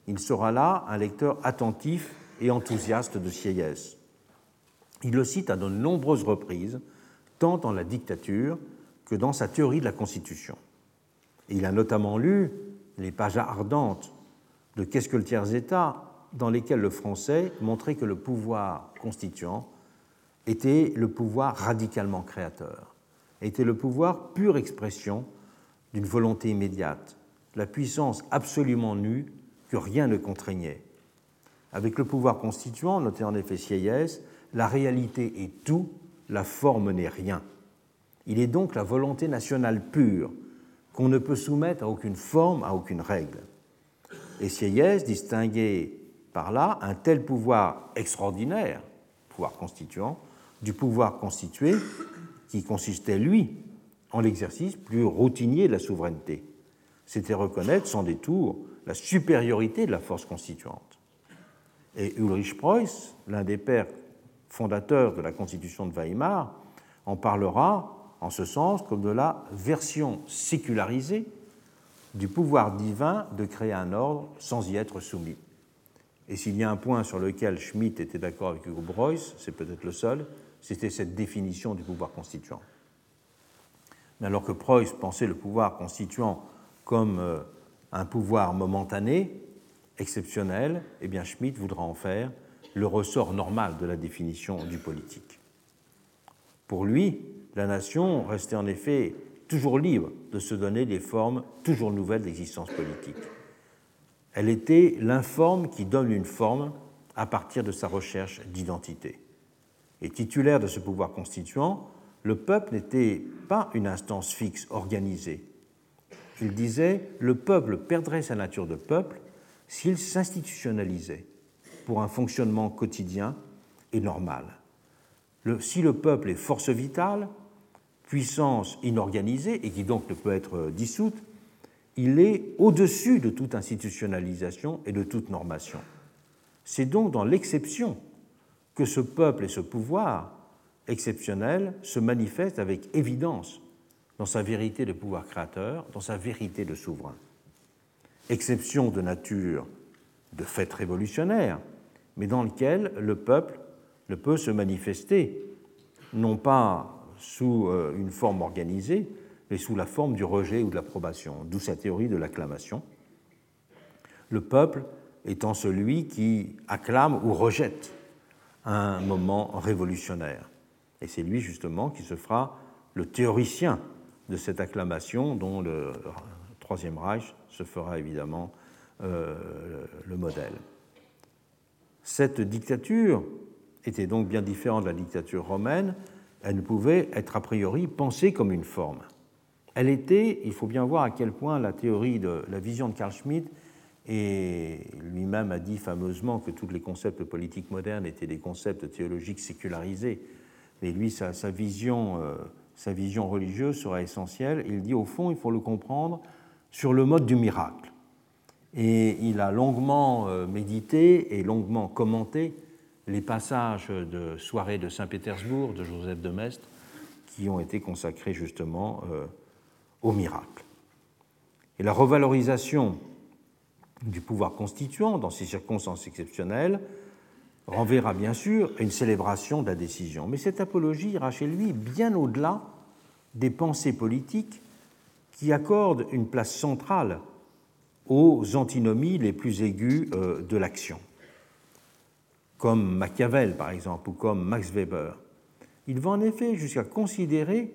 Il sera là un lecteur attentif et enthousiaste de Sieyès. Il le cite à de nombreuses reprises, tant dans la dictature que dans sa théorie de la Constitution. il a notamment lu les pages ardentes de Qu'est-ce que le tiers-État dans lesquelles le français montrait que le pouvoir constituant était le pouvoir radicalement créateur, était le pouvoir pure expression d'une volonté immédiate, la puissance absolument nue que rien ne contraignait. Avec le pouvoir constituant, notait en effet Sieyès, la réalité est tout, la forme n'est rien. Il est donc la volonté nationale pure, qu'on ne peut soumettre à aucune forme, à aucune règle. Et Sieyès distinguait par là un tel pouvoir extraordinaire, pouvoir constituant, du pouvoir constitué qui consistait, lui, en l'exercice plus routinier de la souveraineté. C'était reconnaître sans détour la supériorité de la force constituante. Et Ulrich Preuss, l'un des pères fondateurs de la Constitution de Weimar, en parlera en ce sens comme de la version sécularisée du pouvoir divin de créer un ordre sans y être soumis. Et s'il y a un point sur lequel Schmitt était d'accord avec Hugo Preuss, c'est peut-être le seul, c'était cette définition du pouvoir constituant. Mais alors que Preuss pensait le pouvoir constituant comme euh, un pouvoir momentané, exceptionnel, eh bien Schmitt voudra en faire le ressort normal de la définition du politique. Pour lui, la nation restait en effet toujours libre de se donner des formes toujours nouvelles d'existence politique. Elle était l'informe qui donne une forme à partir de sa recherche d'identité. Et titulaire de ce pouvoir constituant, le peuple n'était pas une instance fixe, organisée. Il disait le peuple perdrait sa nature de peuple s'il s'institutionnalisait pour un fonctionnement quotidien et normal. si le peuple est force vitale, puissance inorganisée et qui donc ne peut être dissoute, il est au-dessus de toute institutionnalisation et de toute normation. C'est donc dans l'exception que ce peuple et ce pouvoir exceptionnel se manifestent avec évidence dans sa vérité de pouvoir créateur, dans sa vérité de souverain. Exception de nature de fait révolutionnaire, mais dans lequel le peuple ne peut se manifester, non pas sous euh, une forme organisée, mais sous la forme du rejet ou de l'approbation, d'où sa théorie de l'acclamation. Le peuple étant celui qui acclame ou rejette un moment révolutionnaire. Et c'est lui justement qui se fera le théoricien de cette acclamation dont le Troisième Reich se fera évidemment euh, le modèle. Cette dictature était donc bien différente de la dictature romaine. Elle ne pouvait être a priori pensée comme une forme. Elle était, il faut bien voir à quel point la théorie de la vision de Carl Schmitt, et lui-même a dit fameusement que tous les concepts politiques modernes étaient des concepts théologiques sécularisés, mais lui, sa, vision, euh, sa vision religieuse sera essentielle. Il dit, au fond, il faut le comprendre sur le mode du miracle. Et il a longuement euh, médité et longuement commenté les passages de soirée de Saint-Pétersbourg de Joseph de Maistre qui ont été consacrés justement euh, au miracle. Et la revalorisation du pouvoir constituant dans ces circonstances exceptionnelles renverra bien sûr une célébration de la décision. Mais cette apologie ira chez lui bien au-delà des pensées politiques qui accordent une place centrale aux antinomies les plus aiguës euh, de l'action, comme Machiavel par exemple ou comme Max Weber. Il va en effet jusqu'à considérer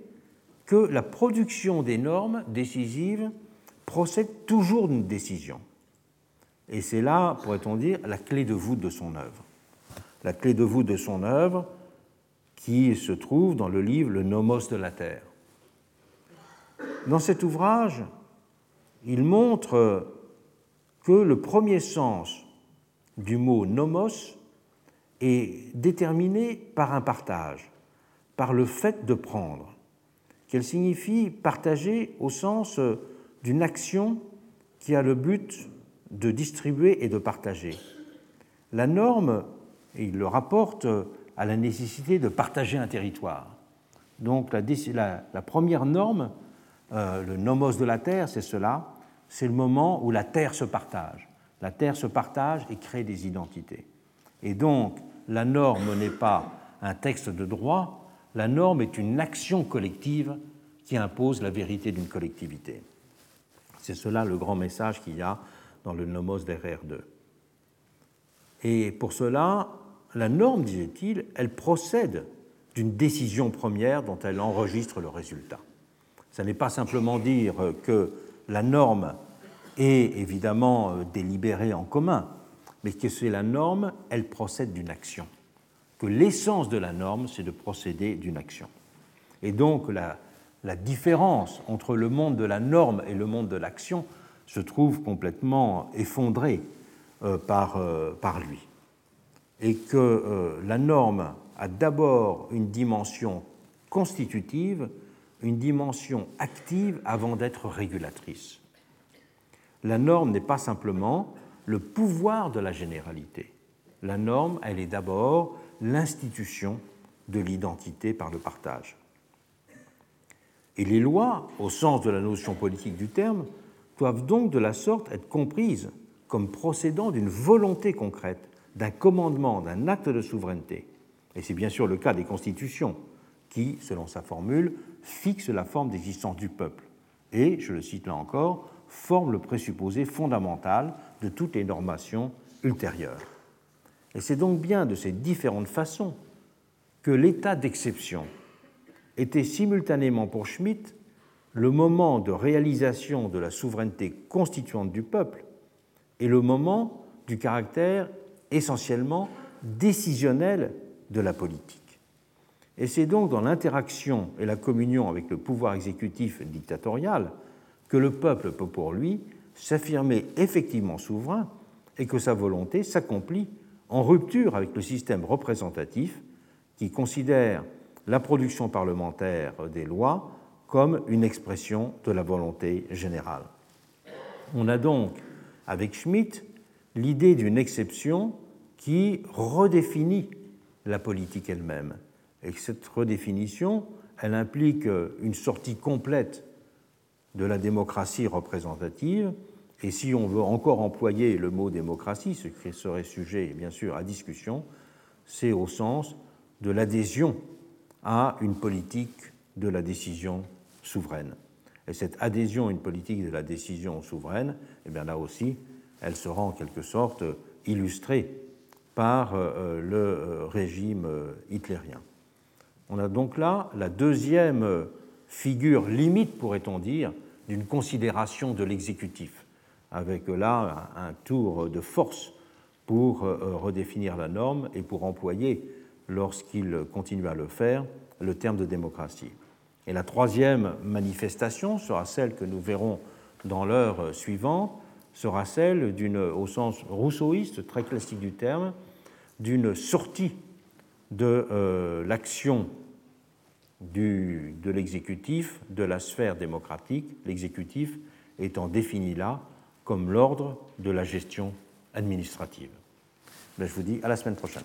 que la production des normes décisives procède toujours d'une décision. Et c'est là, pourrait-on dire, la clé de voûte de son œuvre. La clé de voûte de son œuvre qui se trouve dans le livre Le Nomos de la Terre. Dans cet ouvrage, il montre que le premier sens du mot nomos est déterminé par un partage, par le fait de prendre, qu'elle signifie partager au sens d'une action qui a le but de distribuer et de partager. La norme, il le rapporte, à la nécessité de partager un territoire. Donc la, la, première norme, euh, le nomos de la terre, c'est cela, c'est le moment où la terre se partage. La terre se partage et crée des identités. Et donc la norme n'est pas un texte de droit, la norme est une action collective qui impose la vérité d'une collectivité. C'est cela le grand message qu'il y a dans le nomos d'RR2. Et pour cela, la norme, disait-il, elle procède d'une décision première dont elle enregistre le résultat. Ce n'est pas simplement dire que la norme est évidemment euh, délibérée en commun, mais que c'est la norme, elle procède d'une action. Que l'essence de la norme, c'est de procéder d'une action. Et donc la, différence entre le monde de la norme et le monde de l'action se trouve complètement effondrée euh, par, euh, par lui et que euh, la norme a d'abord une dimension constitutive, une dimension active avant d'être régulatrice. La norme n'est pas simplement le pouvoir de la généralité. La norme, elle est d'abord l'institution de l'identité par le partage. Et les lois, au sens de la notion politique du terme, doivent donc de la sorte être comprises comme procédant d'une volonté concrète d'un commandement, d'un acte de souveraineté. Et c'est bien sûr le cas des constitutions qui, selon sa formule, fixent la forme d'existence du peuple et, je le cite là encore, forment le présupposé fondamental de toutes les normations ultérieures. Et c'est donc bien de ces différentes façons que l'état d'exception était simultanément pour Schmitt le moment de réalisation de la souveraineté constituante du peuple et le moment du caractère essentiellement décisionnel de la politique. Et c'est donc dans l'interaction et la communion avec le pouvoir exécutif dictatorial que le peuple peut pour lui s'affirmer effectivement souverain et que sa volonté s'accomplit en rupture avec le système représentatif qui considère la production parlementaire des lois comme une expression de la volonté générale. On a donc, avec Schmitt, l'idée d'une exception qui redéfinit la politique elle-même. Et cette redéfinition, elle implique une sortie complète de la démocratie représentative. Et si on veut encore employer le mot démocratie, ce qui serait sujet bien sûr à discussion, c'est au sens de l'adhésion à une politique de la décision souveraine. Et cette adhésion à une politique de la décision souveraine, eh bien là aussi, elle sera en quelque sorte illustrée par euh, le euh, régime euh, hitlérien. On a donc là la deuxième figure limite, pourrait-on dire, d'une considération de l'exécutif, avec là un tour de force pour redéfinir la norme et pour employer, lorsqu'il continue à le faire, le terme de démocratie. Et la troisième manifestation sera celle que nous verrons dans l'heure suivante, sera celle d'une, au sens rousseauiste très classique du terme, d'une sortie de euh, l'action de l'exécutif de la sphère démocratique, l'exécutif étant défini là comme l'ordre de la gestion administrative. Ben, je vous dis à la semaine prochaine.